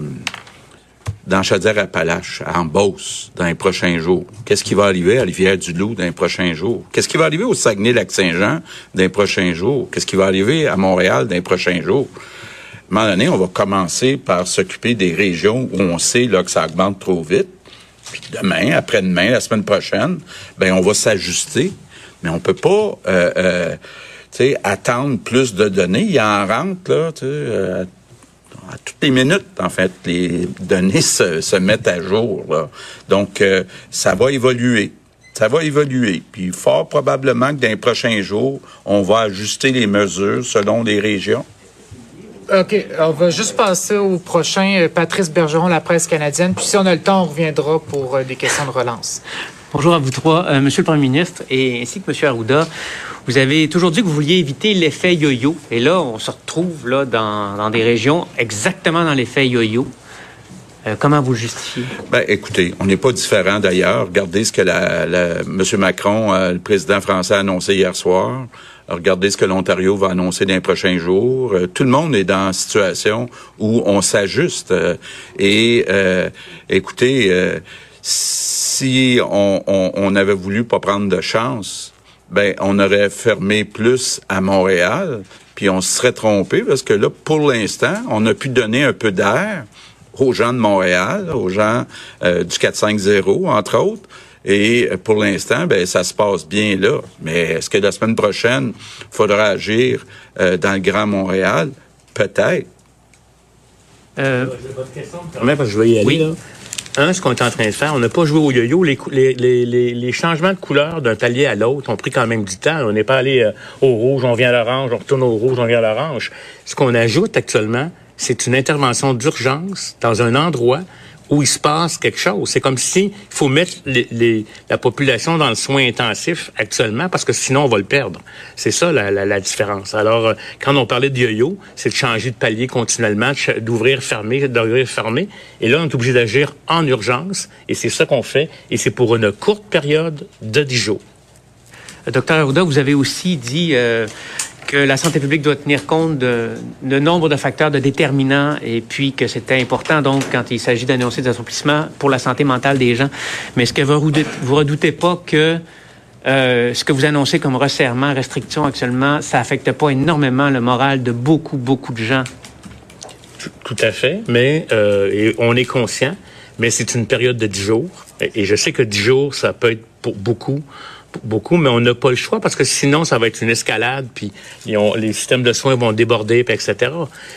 dans Chaudière-Appalaches, en Beauce, dans les prochains jours? Qu'est-ce qui va arriver à Rivière-du-Loup dans les prochains jours? Qu'est-ce qui va arriver au Saguenay-Lac-Saint-Jean dans les prochains jours? Qu'est-ce qui va arriver à Montréal dans les prochains jours? À un moment donné, on va commencer par s'occuper des régions où on sait là, que ça augmente trop vite. Puis demain, après-demain, la semaine prochaine, ben on va s'ajuster. Mais on peut pas euh, euh, attendre plus de données. Il en rentre là, euh, à toutes les minutes, en fait, les données se, mettent à jour. Donc, euh, ça va évoluer. Ça va évoluer. Puis, fort probablement que dans les prochains jours, on va ajuster les mesures selon les régions. OK, on va juste passer au prochain. euh, Patrice Bergeron, la presse canadienne. Puis si on a le temps, on reviendra pour des questions de relance. Bonjour à vous trois, Euh, Monsieur le Premier ministre, et ainsi que Monsieur Arruda. Vous avez toujours dit que vous vouliez éviter l'effet yo-yo, et là, on se retrouve là dans, dans des régions exactement dans l'effet yo-yo. Euh, comment vous justifiez? Ben, écoutez, on n'est pas différent d'ailleurs. Regardez ce que la, la- M. Macron, euh, le président français, a annoncé hier soir. Regardez ce que l'Ontario va annoncer dans les prochains jours. Euh, tout le monde est dans une situation où on s'ajuste. Euh, et euh, écoutez, euh, si on, on, on avait voulu pas prendre de chance, ben on aurait fermé plus à Montréal, puis on se serait trompé parce que là, pour l'instant, on a pu donner un peu d'air aux gens de Montréal, aux gens euh, du 450, entre autres. Et euh, pour l'instant, ben ça se passe bien là. Mais est-ce que la semaine prochaine, il faudra agir euh, dans le Grand Montréal? Peut-être. Euh, permets, parce que je vais y aller, là. Un, ce qu'on est en train de faire, on n'a pas joué au yo-yo. Les, changements de couleur d'un palier à l'autre ont pris quand même du temps. On n'est pas allé euh, au rouge, on vient à l'orange, on retourne au rouge, on vient à l'orange. Ce qu'on ajoute actuellement, c'est une intervention d'urgence dans un endroit où il se passe quelque chose. C'est comme si il faut mettre les, les- la population dans le soin intensif actuellement parce que sinon on va le perdre. C'est ça la, la, la différence. Alors, euh, quand on parlait de yo-yo, c'est de changer de palier continuellement, d'ouvrir, fermer, d'ouvrir, fermer. Et là, on est obligé d'agir en urgence et c'est ça qu'on fait et c'est pour une courte période de 10 jours. Docteur Arruda, vous avez aussi dit euh, que la santé publique doit tenir compte de, de nombre de facteurs de déterminants et puis que c'était important, donc, quand il s'agit d'annoncer des assouplissements pour la santé mentale des gens. Mais est-ce que vous redoutez, redoutez pas que euh, ce que vous annoncez comme resserrement, restriction actuellement, ça affecte pas énormément le moral de beaucoup, beaucoup de gens? Tout à fait, mais euh, on est conscient, mais c'est une période de 10 jours. Et, et je sais que 10 jours, ça peut être pour beaucoup, beaucoup, mais on n'a pas le choix parce que sinon, ça va être une escalade, puis les systèmes de soins vont déborder, etc.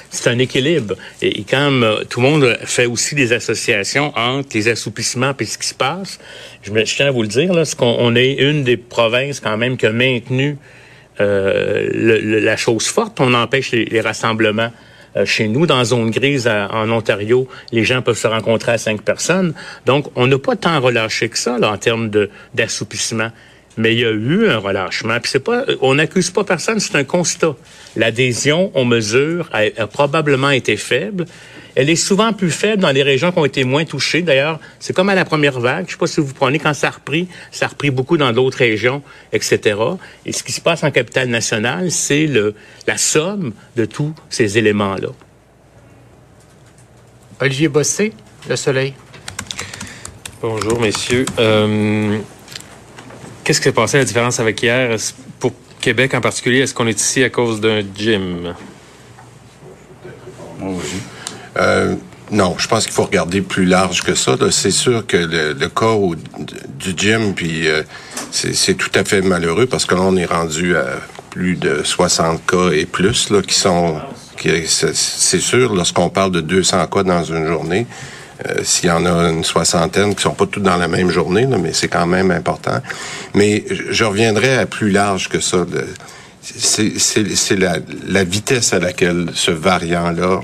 C'est un équilibre. Et, quand euh, tout le monde fait aussi des associations entre les assouplissements et ce qui se passe, je, je tiens à vous le dire, là, qu'on on est une des provinces quand même qui a maintenu euh, le- le- la chose forte. On empêche les, les rassemblements euh, chez nous, dans zone grise à- en Ontario, les gens peuvent se rencontrer à cinq personnes. Donc, on n'a pas tant relâché que ça là, en termes de d'assouplissement. Mais il y a eu un relâchement. Puis c'est pas, on n'accuse pas personne, c'est un constat. L'adhésion aux mesures a, a probablement été faible. Elle est souvent plus faible dans les régions qui ont été moins touchées. D'ailleurs, c'est comme à la première vague. Je sais pas si vous prenez quand ça a repris, ça a repris beaucoup dans d'autres régions, etc. Et ce qui se passe en capitale nationale, c'est le la somme de tous ces éléments-là. Olivier Bossé, Le Soleil. Bonjour, messieurs. Euh, Qu'est-ce qui s'est passé la différence avec hier? Pour Québec en particulier, est-ce qu'on est ici à cause d'un gym? Euh, non, je pense qu'il faut regarder plus large que ça. C'est sûr que le, cas du gym, puis euh, c'est tout à fait malheureux parce que là, on est rendu à plus de 60 cas et plus là, qui sont... c'est sûr, lorsqu'on parle de 200 cas dans une journée, euh, s'il y en a une soixantaine qui sont pas toutes dans la même journée, mais c'est quand même important. Mais je reviendrai à plus large que ça. C'est la, vitesse à laquelle ce variant-là.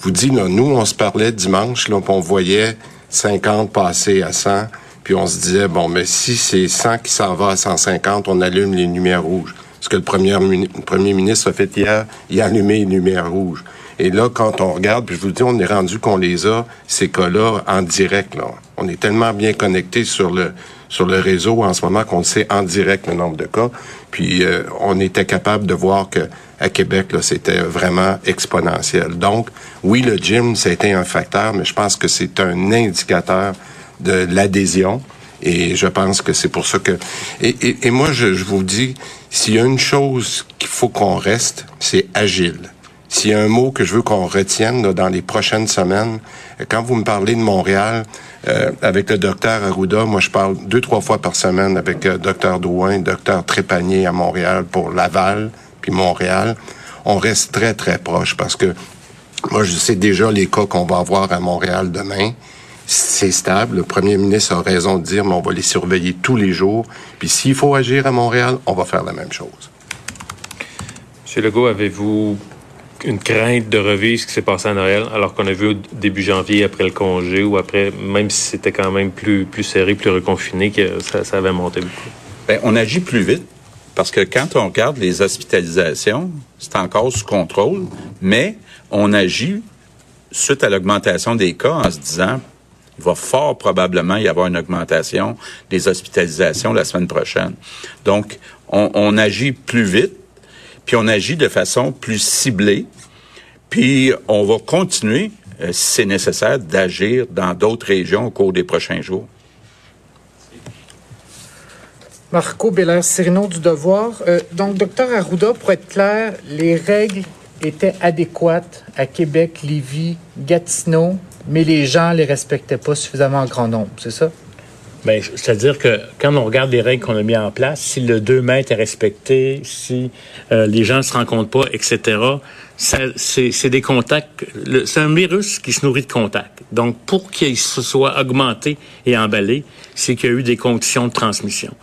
Vous là, nous, on se parlait dimanche, on voyait 50 passer à 100, puis on se disait, bon, mais si c'est 100 qui s'en va à 150, on allume les lumières rouges. Ce que le premier, le premier ministre a fait hier, il a allumé les lumières rouges. Et là, quand on regarde, puis je vous dis, on est rendu qu'on les a, ces cas-là, en direct. Là. On est tellement bien connectés sur le sur le réseau en ce moment qu'on sait en direct le nombre de cas. Puis euh, on était capable de voir que à Québec, c'était vraiment exponentiel. Donc, oui, le gym, c'était un facteur, mais je pense que c'est un indicateur de l'adhésion. Et je pense que c'est pour ça que... Et, et, et moi, je, je vous dis, s'il y a une chose qu'il faut qu'on reste, c'est agile. S'il y a un mot que je veux qu'on retienne là, dans les prochaines semaines, quand vous me parlez de Montréal, euh, avec le docteur Arruda, moi je parle deux, trois fois par semaine avec le docteur Douin, docteur Trépanier à Montréal pour Laval, puis Montréal. On reste très, très proche parce que moi je sais déjà les cas qu'on va avoir à Montréal demain c'est stable. Le premier ministre a raison de dire, mais on va les surveiller tous les jours. Puis s'il faut agir à Montréal, on va faire la même chose. Monsieur Legault, avez-vous une crainte de revivre ce qui s'est passé à Noël, alors qu'on a vu au début janvier, après le congé, ou après, même si c'était quand même plus, plus serré, plus reconfiné, que ça, avait monté beaucoup? Bien, on agit plus vite. Parce que quand on regarde les hospitalisations, c'est encore sous contrôle, mais on agit suite à l'augmentation des cas en se disant, il va fort probablement y avoir une augmentation des hospitalisations la semaine prochaine. Donc, on, on agit plus vite, puis on agit de façon plus ciblée, puis on va continuer, euh, si c'est nécessaire, d'agir dans d'autres régions au cours des prochains jours. Marco Belair-Cirino du Devoir. Euh, donc, docteur Arruda, pour être clair, les règles étaient adéquates à Québec, Lévis, Gatineau, mais les gens les respectaient pas suffisamment en grand nombre, c'est ça? Bien, c'est-à-dire que quand on regarde les règles qu'on a mis en place, si le 2 mètres est respecté, si euh, les gens ne se rencontrent pas, etc., c'est des contacts. C'est un virus qui se nourrit de contacts. Donc, pour qu'il se soit augmenté et emballé, c'est qu'il y a eu des conditions de transmission.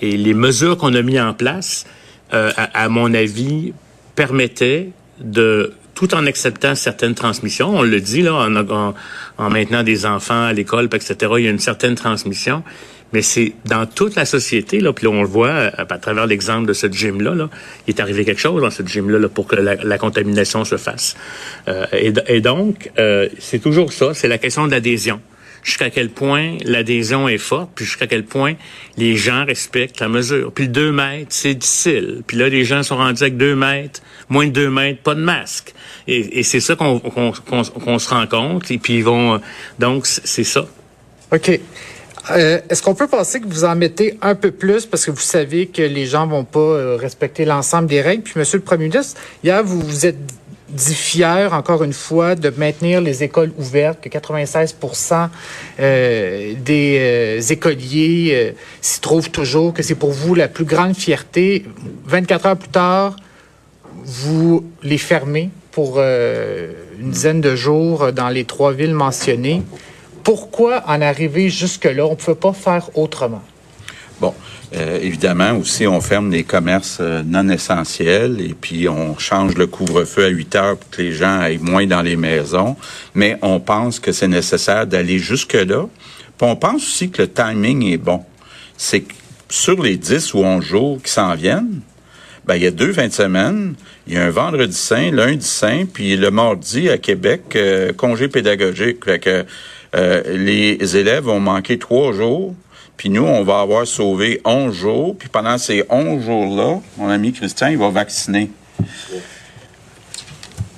Et les mesures qu'on a mis en place, euh, à, à mon avis, permettaient de tout en acceptant certaines transmissions. On le dit là, en, en, en maintenant des enfants à l'école, etc. Il y a une certaine transmission, mais c'est dans toute la société là. Puis on le voit à, à travers l'exemple de ce gym là. Il est arrivé quelque chose dans ce gym là, là pour que la, la, contamination se fasse. Euh, et, et, donc, euh, c'est toujours ça. C'est la question de l'adhésion jusqu'à quel point l'adhésion est forte, puis jusqu'à quel point les gens respectent la mesure. Puis le 2 mètres, c'est difficile. Puis là, les gens sont rendus avec 2 mètres, moins de 2 mètres, pas de masque. Et, c'est ça qu'on se rend compte. Et puis ils vont... Donc, c'est ça. OK. Euh, Est-ce qu'on peut penser que vous en mettez un peu plus parce que vous savez que les gens vont pas euh, respecter l'ensemble des règles? Puis, Monsieur le Premier ministre, hier, vous vous êtes dit fier, encore une fois, de maintenir les écoles ouvertes, que 96 euh, des euh, écoliers euh, s'y trouvent toujours, que c'est pour vous la plus grande fierté. 24 heures plus tard, vous les fermez pour euh, une dizaine de jours dans les trois villes mentionnées. Pourquoi en arriver jusque-là? On ne pouvait pas faire autrement. Bon, euh, évidemment, aussi, on ferme les commerces euh, non essentiels et puis on change le couvre-feu à 8 heures pour que les gens aillent moins dans les maisons. Mais on pense que c'est nécessaire d'aller jusque-là. Puis on pense aussi que le timing est bon. C'est que sur les 10 ou 11 jours qui s'en viennent, ben, il y a deux fins de semaine. Il y a un vendredi saint, lundi saint, puis le mardi à Québec, euh, congé pédagogique. Euh, les élèves vont manquer trois jours. Puis nous, on va avoir sauvé 11 jours. Puis pendant ces 11 jours-là, mon ami Christian, il va vacciner.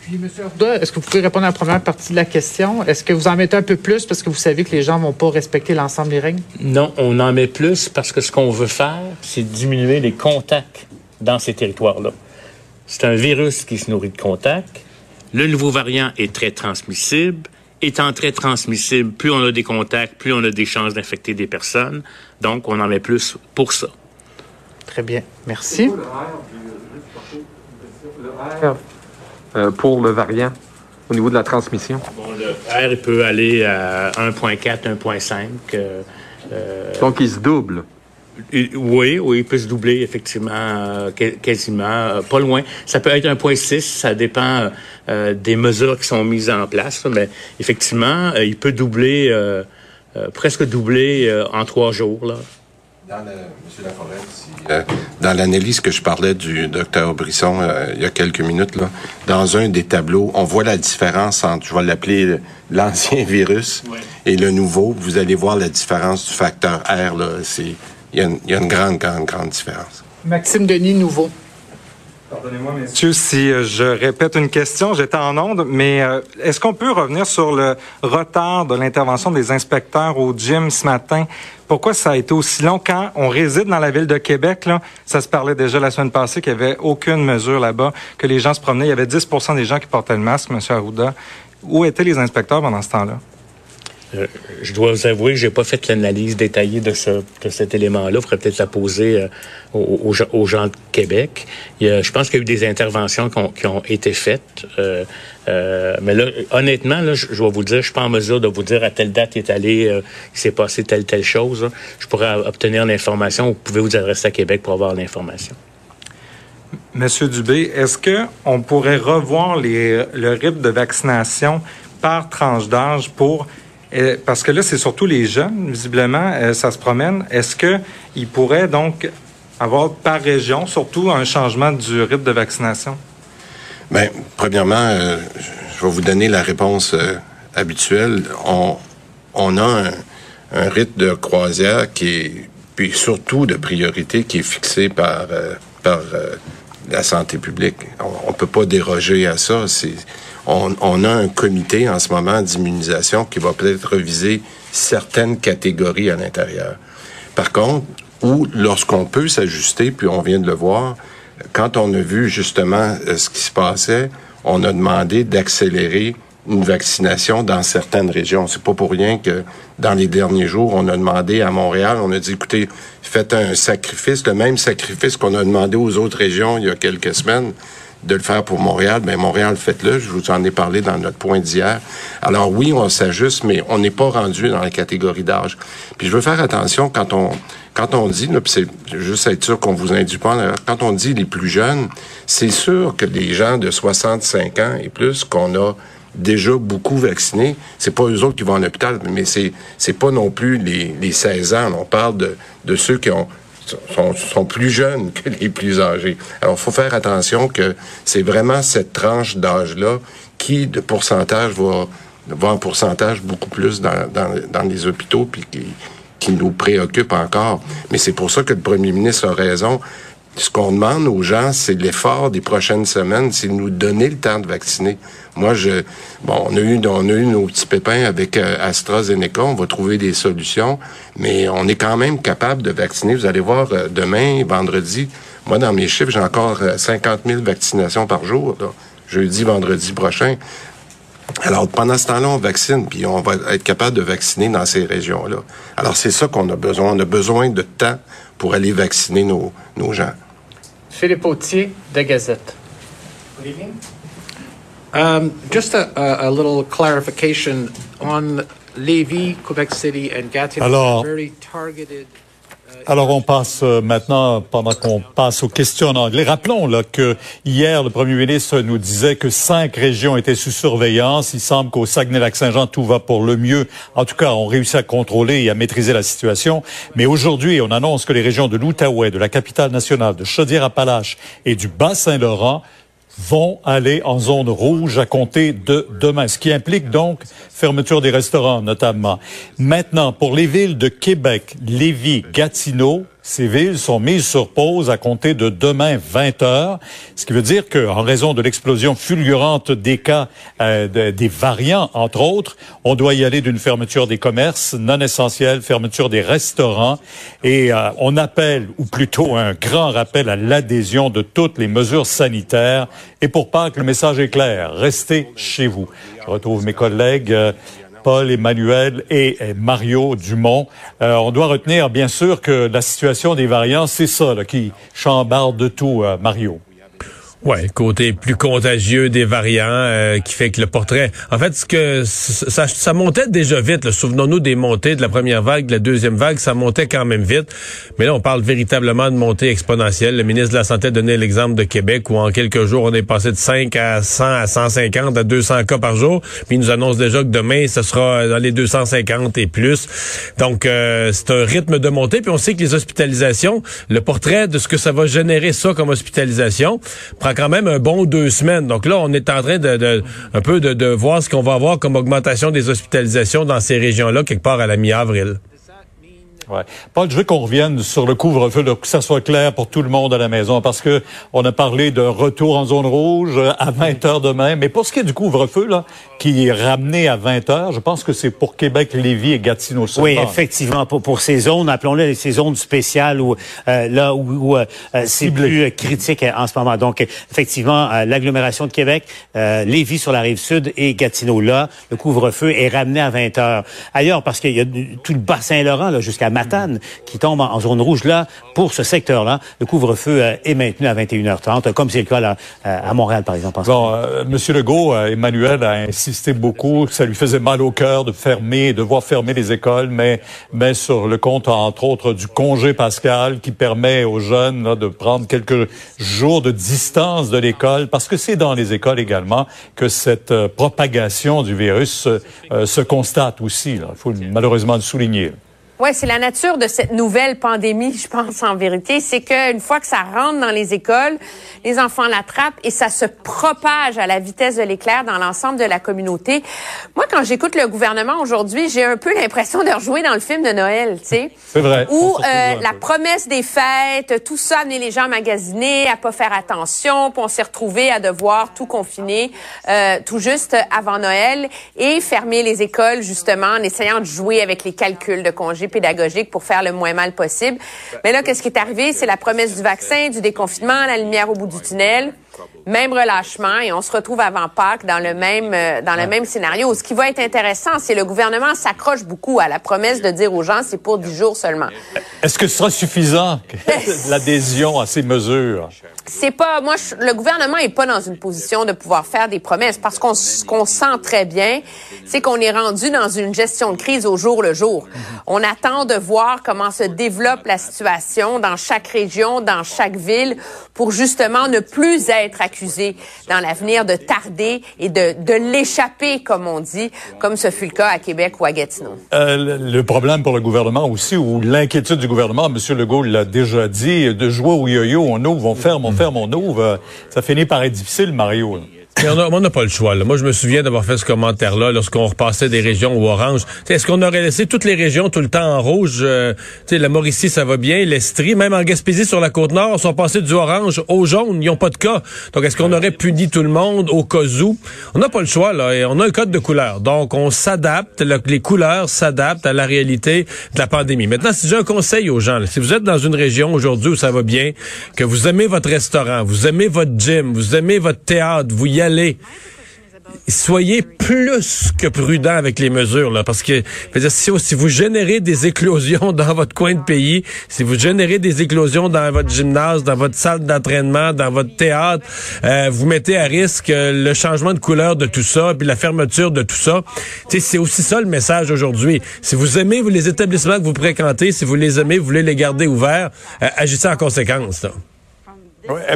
Puis, M. Arruda, est-ce que vous pouvez répondre à la première partie de la question? Est-ce que vous en mettez un peu plus parce que vous savez que les gens vont pas respecter l'ensemble des règles? Non, on en met plus parce que ce qu'on veut faire, c'est diminuer les contacts dans ces territoires-là. C'est un virus qui se nourrit de contacts. Le nouveau variant est très transmissible. Étant très transmissible, plus on a des contacts, plus on a des chances d'infecter des personnes. Donc, on en met plus pour ça. Très bien. Merci. Euh, pour le variant au niveau de la transmission? Bon, le R il peut aller à 1.4, 1.5. Euh, euh, Donc, il se double. Oui, oui, il peut se doubler effectivement, euh, quasiment, euh, pas loin. Ça peut être 1.6, ça dépend euh, des mesures qui sont mises en place, mais effectivement, il peut doubler, presque doubler en trois jours. Là. Euh, dans l'analyse que je parlais du docteur Brisson euh, il y a quelques minutes, là, dans un des tableaux, on voit la différence entre, je vais l'appeler <laughs> l'ancien virus et le nouveau. Vous allez voir la différence du facteur R. Là, c'est, il y, a une, il y a une grande, grande, grande différence. Maxime Denis, nouveau. Pardonnez-moi, messieurs, si euh, je répète une question, j'étais en onde, mais euh, est-ce qu'on peut revenir sur le retard de l'intervention des inspecteurs au gym ce matin? Pourquoi ça a été aussi long quand on réside dans la ville de Québec? Là, ça se parlait déjà la semaine passée qu'il n'y avait aucune mesure là-bas, que les gens se promenaient. Il y avait 10% des gens qui portaient le masque, M. Arruda. Où étaient les inspecteurs pendant ce temps-là? Euh, je dois vous avouer que j'ai pas fait l'analyse détaillée de, ce, de cet élément-là. Il faudrait peut-être la poser euh, aux, gens- de Québec. Il y a- je pense qu'il y a eu des interventions qui ont, été faites. Euh, mais là, honnêtement, là, je, je vous dire, je suis pas en mesure de vous dire à telle date il est allé, il s'est passé telle telle chose. là. Je pourrais obtenir l'information. Vous pouvez vous adresser à Québec pour avoir l'information. Monsieur Dubé, est-ce que on pourrait revoir les, le rythme de vaccination par tranche d'âge pour euh, parce que là c'est surtout les jeunes visiblement euh, ça se promène. Est-ce que il pourrait donc avoir par région surtout un changement du rythme de vaccination? Bien, premièrement, euh, je vais vous donner la réponse habituelle. On, a un, rythme de croisière qui est, puis surtout de priorité, qui est fixé par, par la santé publique. On ne peut pas déroger à ça. C'est, on, on a un comité en ce moment d'immunisation qui va peut-être reviser certaines catégories à l'intérieur. Par contre, ou lorsqu'on peut s'ajuster, puis on vient de le voir, quand on a vu justement euh, ce qui se passait, on a demandé d'accélérer une vaccination dans certaines régions. C'est pas pour rien que dans les derniers jours, on a demandé à Montréal, on a dit écoutez, faites un sacrifice, le même sacrifice qu'on a demandé aux autres régions il y a quelques semaines de le faire pour Montréal, ben Montréal, faites-le. Je vous en ai parlé dans notre point d'hier. Alors oui, on s'ajuste, mais on n'est pas rendu dans la catégorie d'âge. Puis je veux faire attention quand on quand on dit, c'est juste être sûr qu'on vous induit pas, quand on dit les plus jeunes, c'est sûr que les gens de 65 ans et plus qu'on a déjà beaucoup vaccinés, c'est pas eux autres qui vont en hôpital, mais c'est c'est pas non plus les, les 16 ans. On parle de ceux qui ont sont, plus jeunes que les plus âgés. Alors, il faut faire attention que c'est vraiment cette tranche d'âge-là qui, de pourcentage, va, va en pourcentage beaucoup plus dans, dans, dans les hôpitaux, puis qui, qui nous préoccupe encore. Mais c'est pour ça que le premier ministre a raison. Ce qu'on demande aux gens, c'est l'effort des prochaines semaines, c'est de nous donner le temps de vacciner. Moi, je, bon, on a eu, on a eu nos petits pépins avec euh, AstraZeneca, on va trouver des solutions, mais on est quand même capable de vacciner. Vous allez voir euh, demain, vendredi, moi dans mes chiffres, j'ai encore euh, 50 000 vaccinations par jour, là, jeudi, vendredi prochain. Alors, pendant ce temps-là, on vaccine, puis on va être capable de vacciner dans ces régions-là. Alors, c'est ça qu'on a besoin. On a besoin de temps pour aller vacciner nos gens. Philippe Autier, de Gazette. Good evening. Um, just a, a, a little clarification on Lévis, Quebec City, and Gatineau. Alors- very targeted. Alors, on passe euh, maintenant, pendant qu'on passe aux questions en anglais, rappelons là, que hier, le premier ministre nous disait que cinq régions étaient sous surveillance. Il semble qu'au Saguenay-Lac-Saint-Jean, tout va pour le mieux. En tout cas, on réussit à contrôler et à maîtriser la situation. Mais aujourd'hui, on annonce que les régions de l'Outaouais, de la capitale nationale, de Chaudière-Appalaches et du Bas-Saint-Laurent vont aller en zone rouge à compter de demain, ce qui implique donc fermeture des restaurants notamment. Maintenant, pour les villes de Québec, Lévis, Gatineau, ces villes sont mises sur pause à compter de demain 20 heures, ce qui veut dire que, en raison de l'explosion fulgurante des cas euh, de- des variants, entre autres, on doit y aller d'une fermeture des commerces non essentiels, fermeture des restaurants, et euh, on appelle, ou plutôt un grand rappel à l'adhésion de toutes les mesures sanitaires. Et pour Pâques, le message est clair restez chez vous. Je retrouve mes collègues. euh, Paul, Emmanuel et Mario Dumont. Euh, on doit retenir, bien sûr, que la situation des variants, c'est ça qui chambarde de tout, euh, Mario. Ouais, côté plus contagieux des variants euh, qui fait que le portrait. En fait, ce que ça, ça montait déjà vite. Souvenons-nous des montées de la première vague, de la deuxième vague, ça montait quand même vite. Mais là, on parle véritablement de montée exponentielle. Le ministre de la Santé a donné l'exemple de Québec où en quelques jours, on est passé de 5 à 100 à 150 à 200 cas par jour. Puis il nous annonce déjà que demain, ce sera dans les 250 et plus. Donc, euh, c'est un rythme de montée. Puis on sait que les hospitalisations, le portrait de ce que ça va générer ça comme hospitalisation quand même un bon deux semaines. Donc là, on est en train de, un peu de, de voir ce qu'on va avoir comme augmentation des hospitalisations dans ces régions-là quelque part à la mi-avril. Ouais. Paul, je veux qu'on revienne sur le couvre-feu, que ça soit clair pour tout le monde à la maison, parce que on a parlé d'un retour en zone rouge à 20 heures demain. Mais pour ce qui est du couvre-feu, là, qui est ramené à 20 heures, je pense que c'est pour Québec, Lévis et Gatineau seulement. Oui, effectivement, pour, pour ces zones, appelons-les ces zones spéciales où euh, là où, euh, c'est plus critique en ce moment. Donc, effectivement, euh, l'agglomération de Québec, Lévis sur la rive sud et Gatineau là, le couvre-feu est ramené à 20 heures. Ailleurs, parce qu'il y a tout le Bas-Saint-Laurent là jusqu'à Matane qui tombe en, zone rouge là pour ce secteur-là. Le couvre-feu est maintenu à 21h30, comme c'est le cas là, à Montréal par exemple. Bon, Monsieur Legault, Emmanuel a insisté beaucoup, ça lui faisait mal au cœur de fermer, de voir fermer les écoles, mais mais sur le compte entre autres du congé pascal qui permet aux jeunes de prendre quelques jours de distance de l'école, parce que c'est dans les écoles également que cette euh, propagation du virus euh, se constate aussi. Il faut malheureusement le souligner. Oui, c'est la nature de cette nouvelle pandémie, je pense, en vérité. C'est qu'une fois que ça rentre dans les écoles, les enfants l'attrapent et ça se propage à la vitesse de l'éclair dans l'ensemble de la communauté. Moi, quand j'écoute le gouvernement aujourd'hui, j'ai un peu l'impression de rejouer dans le film de Noël, tu sais. C'est vrai. Où euh, la promesse des fêtes, tout ça, amener les gens magasiner, à pas faire attention, puis on s'est retrouvé à devoir tout confiner euh, tout juste avant Noël et fermer les écoles, justement, en essayant de jouer avec les calculs de congés pédagogique pour faire le moins mal possible. Mais là, qu'est-ce qui est arrivé? C'est la promesse du vaccin, du déconfinement, la lumière au bout du tunnel même relâchement et on se retrouve avant Pâques dans le même euh, dans le même scénario. Ce qui va être intéressant, c'est le gouvernement s'accroche beaucoup à la promesse de dire aux gens c'est pour 10 jours seulement. Est-ce que ce sera suffisant <laughs> l'adhésion à ces mesures? C'est pas moi le gouvernement est pas dans une position de pouvoir faire des promesses parce qu'on qu'on sent très bien, c'est qu'on est rendu dans une gestion de crise au jour le jour. On attend de voir comment se développe la situation dans chaque région, dans chaque ville pour justement ne plus être accusé dans l'avenir de tarder et de, de l'échapper, comme on dit, comme ce fut le cas à Québec ou à Gatineau. Euh, le problème pour le gouvernement aussi, ou l'inquiétude du gouvernement, M. Legault l'a déjà dit, de jouer au yo-yo, on ouvre, on ferme, on ferme, on ouvre, ça finit par être difficile, Mario. Mais on n'a pas le choix. Là. Moi, je me souviens d'avoir fait ce commentaire-là lorsqu'on repassait des régions au orange. Est-ce qu'on aurait laissé toutes les régions tout le temps en rouge? Euh, la Mauricie, ça va bien. L'Estrie, même en Gaspésie, sur la Côte-Nord, ils sont passés du orange au jaune. Ils n'ont pas de cas. Donc, est-ce qu'on aurait puni tout le monde au cas où? On n'a pas le choix. là. Et on a un code de couleur. Donc, on s'adapte. Les couleurs s'adaptent à la réalité de la pandémie. Maintenant, si j'ai un conseil aux gens, si vous êtes dans une région aujourd'hui où ça va bien, que vous aimez votre restaurant, vous aimez votre gym, vous aimez votre théâtre, vous y allez. Soyez plus que prudent avec les mesures, là, parce que si, si, vous générez des éclosions <laughs> dans votre coin de pays, si vous générez des éclosions dans votre gymnase, dans votre salle d'entraînement, dans votre théâtre, euh, vous mettez à risque euh, le changement de couleur de tout ça, puis la fermeture de tout ça. C'est aussi ça le message aujourd'hui. Si vous aimez les établissements que vous fréquentez, si vous les aimez, vous voulez les garder ouverts, euh, agissez en conséquence. Là.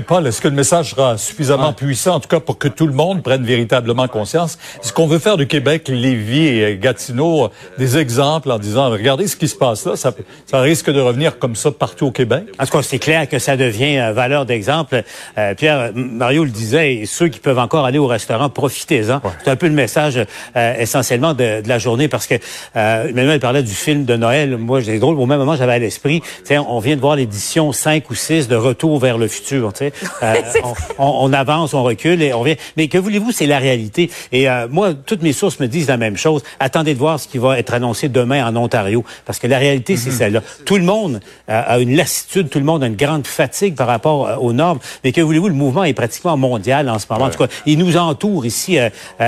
Paul, est-ce que le message sera suffisamment puissant, en tout cas pour que tout le monde prenne véritablement conscience? Est-ce qu'on veut faire du Québec, Lévis et Gatineau des exemples en disant, regardez ce qui se passe là, ça, ça risque de revenir comme ça partout au Québec? En tout cas, c'est clair que ça devient euh, valeur d'exemple. Euh, Pierre, Mario le disait, ceux qui peuvent encore aller au restaurant, profitez-en. C'est un peu le message euh, essentiellement de, de, la journée parce que euh, Emmanuel parlait du film de Noël. Moi, c'est drôle, au même moment, j'avais à l'esprit, on vient de voir l'édition 5 ou 6 de Retour vers le futur euh, <laughs> on, avance, on recule et on vient. Mais que voulez-vous, c'est la réalité. Et euh, moi, toutes mes sources me disent la même chose. Attendez de voir ce qui va être annoncé demain en Ontario, parce que la réalité, c'est mhm. celle-là. Tout le monde a une lassitude, tout le monde a une grande fatigue par rapport euh, aux normes. Mais que voulez-vous, le mouvement est pratiquement mondial en ce moment. En tout cas, il nous entoure ici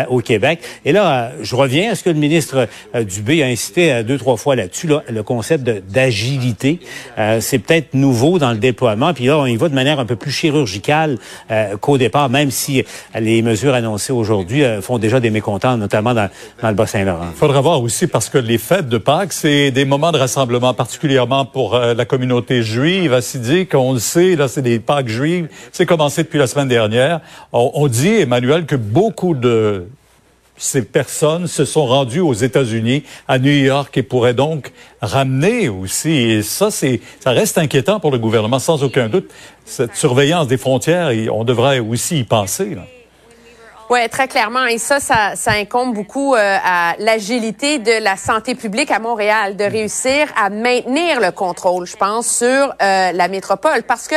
au Québec. Et là, je reviens à ce que le ministre Dubé a incité deux, trois fois là-dessus, le concept d'agilité. c'est peut-être nouveau dans le déploiement. Puis là, on y va de manière un peu plus plus chirurgicale euh, qu'au départ, même si les mesures annoncées aujourd'hui euh, font déjà des mécontents, notamment dans, dans le Bas-Saint-Laurent. Il faudra voir aussi parce que les fêtes de Pâques, c'est des moments de rassemblement, particulièrement pour euh, la communauté juive. dit qu'on le sait, là, c'est des Pâques juives. C'est commencé depuis la semaine dernière. On, on dit, Emmanuel, que beaucoup de ces personnes se sont rendues aux États-Unis, à New York, et pourraient donc ramener aussi. Et ça, c'est, ça reste inquiétant pour le gouvernement, sans aucun doute. Cette surveillance des frontières, on devrait aussi y penser. Là. Oui, très clairement. Et ça, ça, ça incombe beaucoup euh, à l'agilité de la santé publique à Montréal, de réussir à maintenir le contrôle, je pense, sur euh, la métropole. Parce que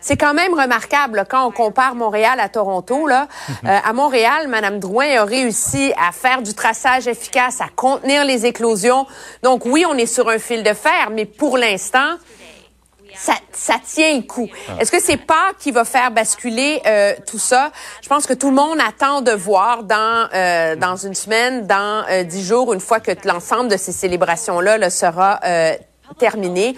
c'est quand même remarquable quand on compare Montréal à Toronto. Là, mhm. euh, à Montréal, Madame Drouin a réussi à faire du traçage efficace, à contenir les éclosions. Donc oui, on est sur un fil de fer, mais pour l'instant, ça, ça tient le coup. Ah. Est-ce que c'est pas qui va faire basculer euh, tout ça? Je pense que tout le monde attend de voir dans, euh, dans une semaine, dans euh, dix jours, une fois que l'ensemble de ces célébrations-là là, sera euh, terminé.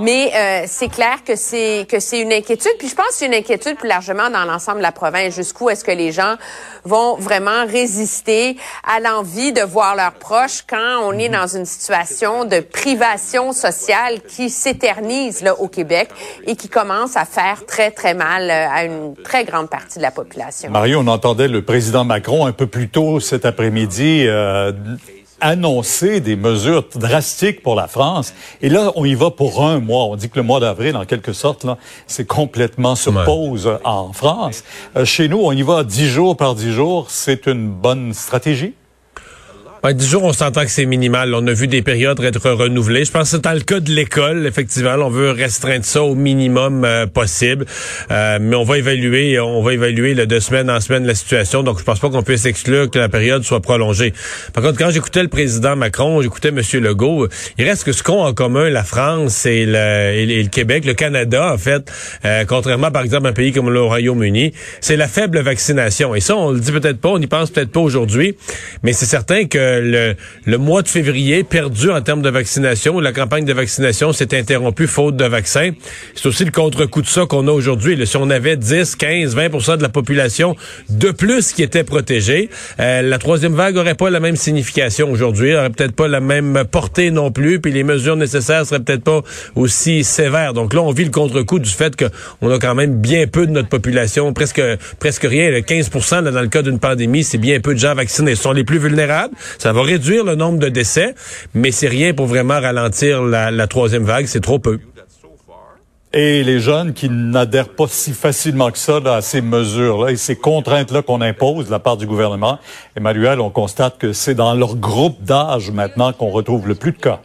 Mais euh, c'est clair que c'est que c'est une inquiétude. Puis je pense que c'est une inquiétude plus largement dans l'ensemble de la province. Jusqu'où est-ce que les gens vont vraiment résister à l'envie de voir leurs proches quand on est dans une situation de privation sociale qui s'éternise là au Québec et qui commence à faire très très mal euh, à une très grande partie de la population. Mario, on entendait le président Macron un peu plus tôt cet après-midi. Euh, annoncer des mesures drastiques pour la France. Et là, on y va pour un mois. On dit que le mois d'avril, en quelque sorte, là, c'est complètement sur pause en France. Euh, chez nous, on y va dix jours par dix jours. C'est une bonne stratégie? 10 jours, on s'entend que c'est minimal. On a vu des périodes être renouvelées. Je pense que c'est dans le cas de l'école, effectivement, on veut restreindre ça au minimum euh, possible. Euh, mais on va évaluer, on va évaluer là, de semaine en semaine la situation. Donc, je pense pas qu'on puisse exclure que la période soit prolongée. Par contre, quand j'écoutais le président Macron, j'écoutais M. Legault, il reste que ce qu'ont en commun la France et le, et le Québec, le Canada, en fait, euh, contrairement, par exemple, à un pays comme le Royaume-Uni, c'est la faible vaccination. Et ça, on le dit peut-être pas, on n'y pense peut-être pas aujourd'hui, mais c'est certain que le, le, mois de février perdu en termes de vaccination, où la campagne de vaccination s'est interrompue faute de vaccins. C'est aussi le contre-coup de ça qu'on a aujourd'hui. Si on avait 10, 15, 20% de la population de plus qui était protégée, euh, la troisième vague aurait pas la même signification aujourd'hui, aurait peut-être pas la même portée non plus, puis les mesures nécessaires seraient peut-être pas aussi sévères. Donc là, on vit le contre-coup du fait qu'on a quand même bien peu de notre population, presque presque rien, 15% là, dans le cas d'une pandémie, c'est bien peu de gens vaccinés. Ce sont les plus vulnérables. Ça va réduire le nombre de décès, mais c'est rien pour vraiment ralentir la, troisième vague. C'est trop peu. Et les jeunes qui n'adhèrent pas si facilement que ça à ces mesures-là et ces contraintes-là qu'on impose de la part du gouvernement, Emmanuel, on constate que c'est dans leur groupe d'âge maintenant qu'on retrouve le plus de cas.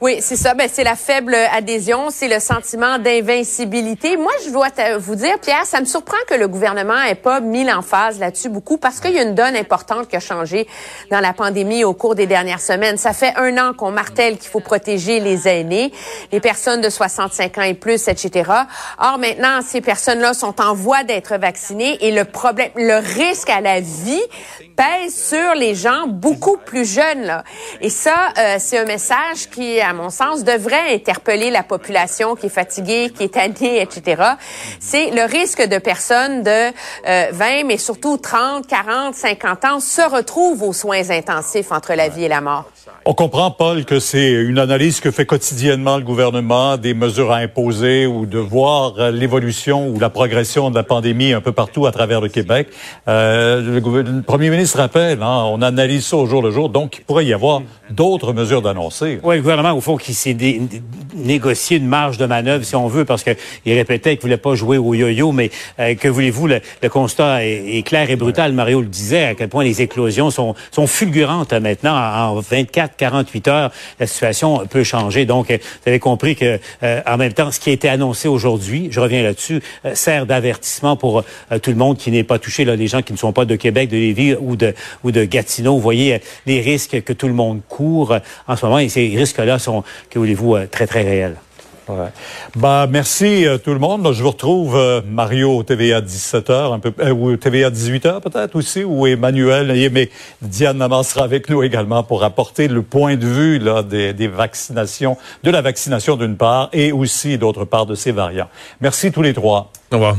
Oui, c'est ça. Ben, c'est la faible adhésion, c'est le sentiment d'invincibilité. Moi, je dois vous dire, Pierre, ça me surprend que le gouvernement ait pas mis l'emphase là-dessus beaucoup parce qu'il y a une donne importante qui a changé dans la pandémie au cours des dernières semaines. Ça fait un an qu'on martèle qu'il faut protéger les aînés, les personnes de 65 ans et plus, etc. Or, maintenant, ces personnes-là sont en voie d'être vaccinées et le problème, le risque à la vie pèse sur les gens beaucoup plus jeunes. Et ça, euh, c'est un message qui, à mon sens, devrait interpeller la population qui est fatiguée, qui est tannée, etc. C'est le risque de personnes de 20, euh, mais surtout 30, 40, 50 ans se retrouvent aux soins intensifs entre la vie et la mort. On comprend, Paul, que c'est une analyse que fait quotidiennement le gouvernement, des mesures à imposer ou de voir euh, l'évolution ou la progression de la pandémie un peu partout à travers le Québec. Euh, le, premier ministre rappelle, hein, on analyse ça au jour le jour, donc il pourrait y avoir d'autres mesures d'annoncer. Oui, le gouvernement, au fond, qui s'est négocié une marge de manœuvre, si on veut, parce qu'il répétait qu'il voulait pas jouer au yo-yo, mais euh, que voulez-vous, le, constat est, clair et brutal. Mario le disait, à quel point les éclosions sont, sont fulgurantes maintenant en 24 48 heures, la situation peut changer. Donc, euh, vous avez compris que, euh, en même temps, ce qui a été annoncé aujourd'hui, je reviens là-dessus, euh, sert d'avertissement pour tout le monde qui n'est pas touché, là, les gens qui ne sont pas de Québec, de Lévis ou de ou de Gatineau. Vous voyez les risques que tout le monde court en ce moment, et ces risques-là sont, que voulez-vous, très très réels. Ouais. Ben, merci euh, tout le monde. Je vous retrouve euh, Mario au TVA 17h, un peu, euh, ou TVA 18h peut-être aussi, ou Emmanuel, mais Diane Namas sera avec nous également pour apporter le point de vue là, des, des vaccinations, de la vaccination d'une part, et aussi d'autre part de ces variants. Merci tous les trois. Au revoir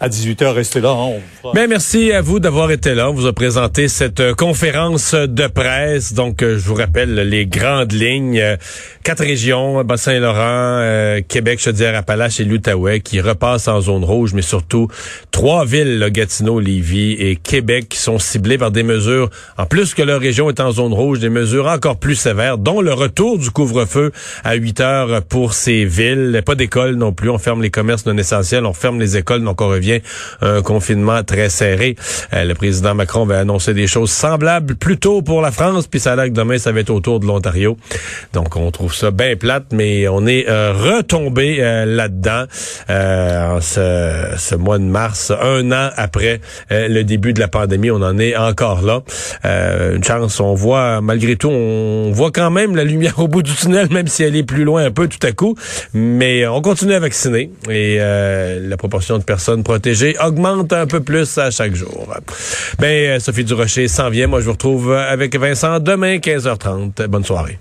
à 18h, restez là. Hein, merci à vous d'avoir été là. On vous a présenté cette euh, conférence de presse. Donc, euh, je vous rappelle les grandes lignes. Euh, quatre régions, Bas-Saint-Laurent, Québec, Chaudière-Appalaches et l'Outaouais qui repassent en zone rouge, mais surtout trois villes, là, Gatineau, Lévis et Québec, qui sont ciblées par des mesures, en plus que leur région est en zone rouge, des mesures encore plus sévères, dont le retour du couvre-feu à 8 heures pour ces villes. Pas d'école non plus. On ferme les commerces non essentiels, on ferme les écoles, donc on revient un confinement très serré. Euh, le président Macron va annoncer des choses semblables plus tôt pour la France, puis ça a l'air que demain, ça va être autour de l'Ontario. Donc, on trouve ça bien plate, mais on est euh, retombé euh, là-dedans en ce, ce, mois de mars, un an après le début de la pandémie. On en est encore là. une chance, on voit, malgré tout, on voit quand même la lumière au bout du tunnel, même si elle est plus loin un peu tout à coup. Mais on continue à vacciner et la proportion de personnes augmente un peu plus à chaque jour. Ben, Sophie Durocher s'en vient. Moi, je vous retrouve avec Vincent demain, 15h30. Bonne soirée.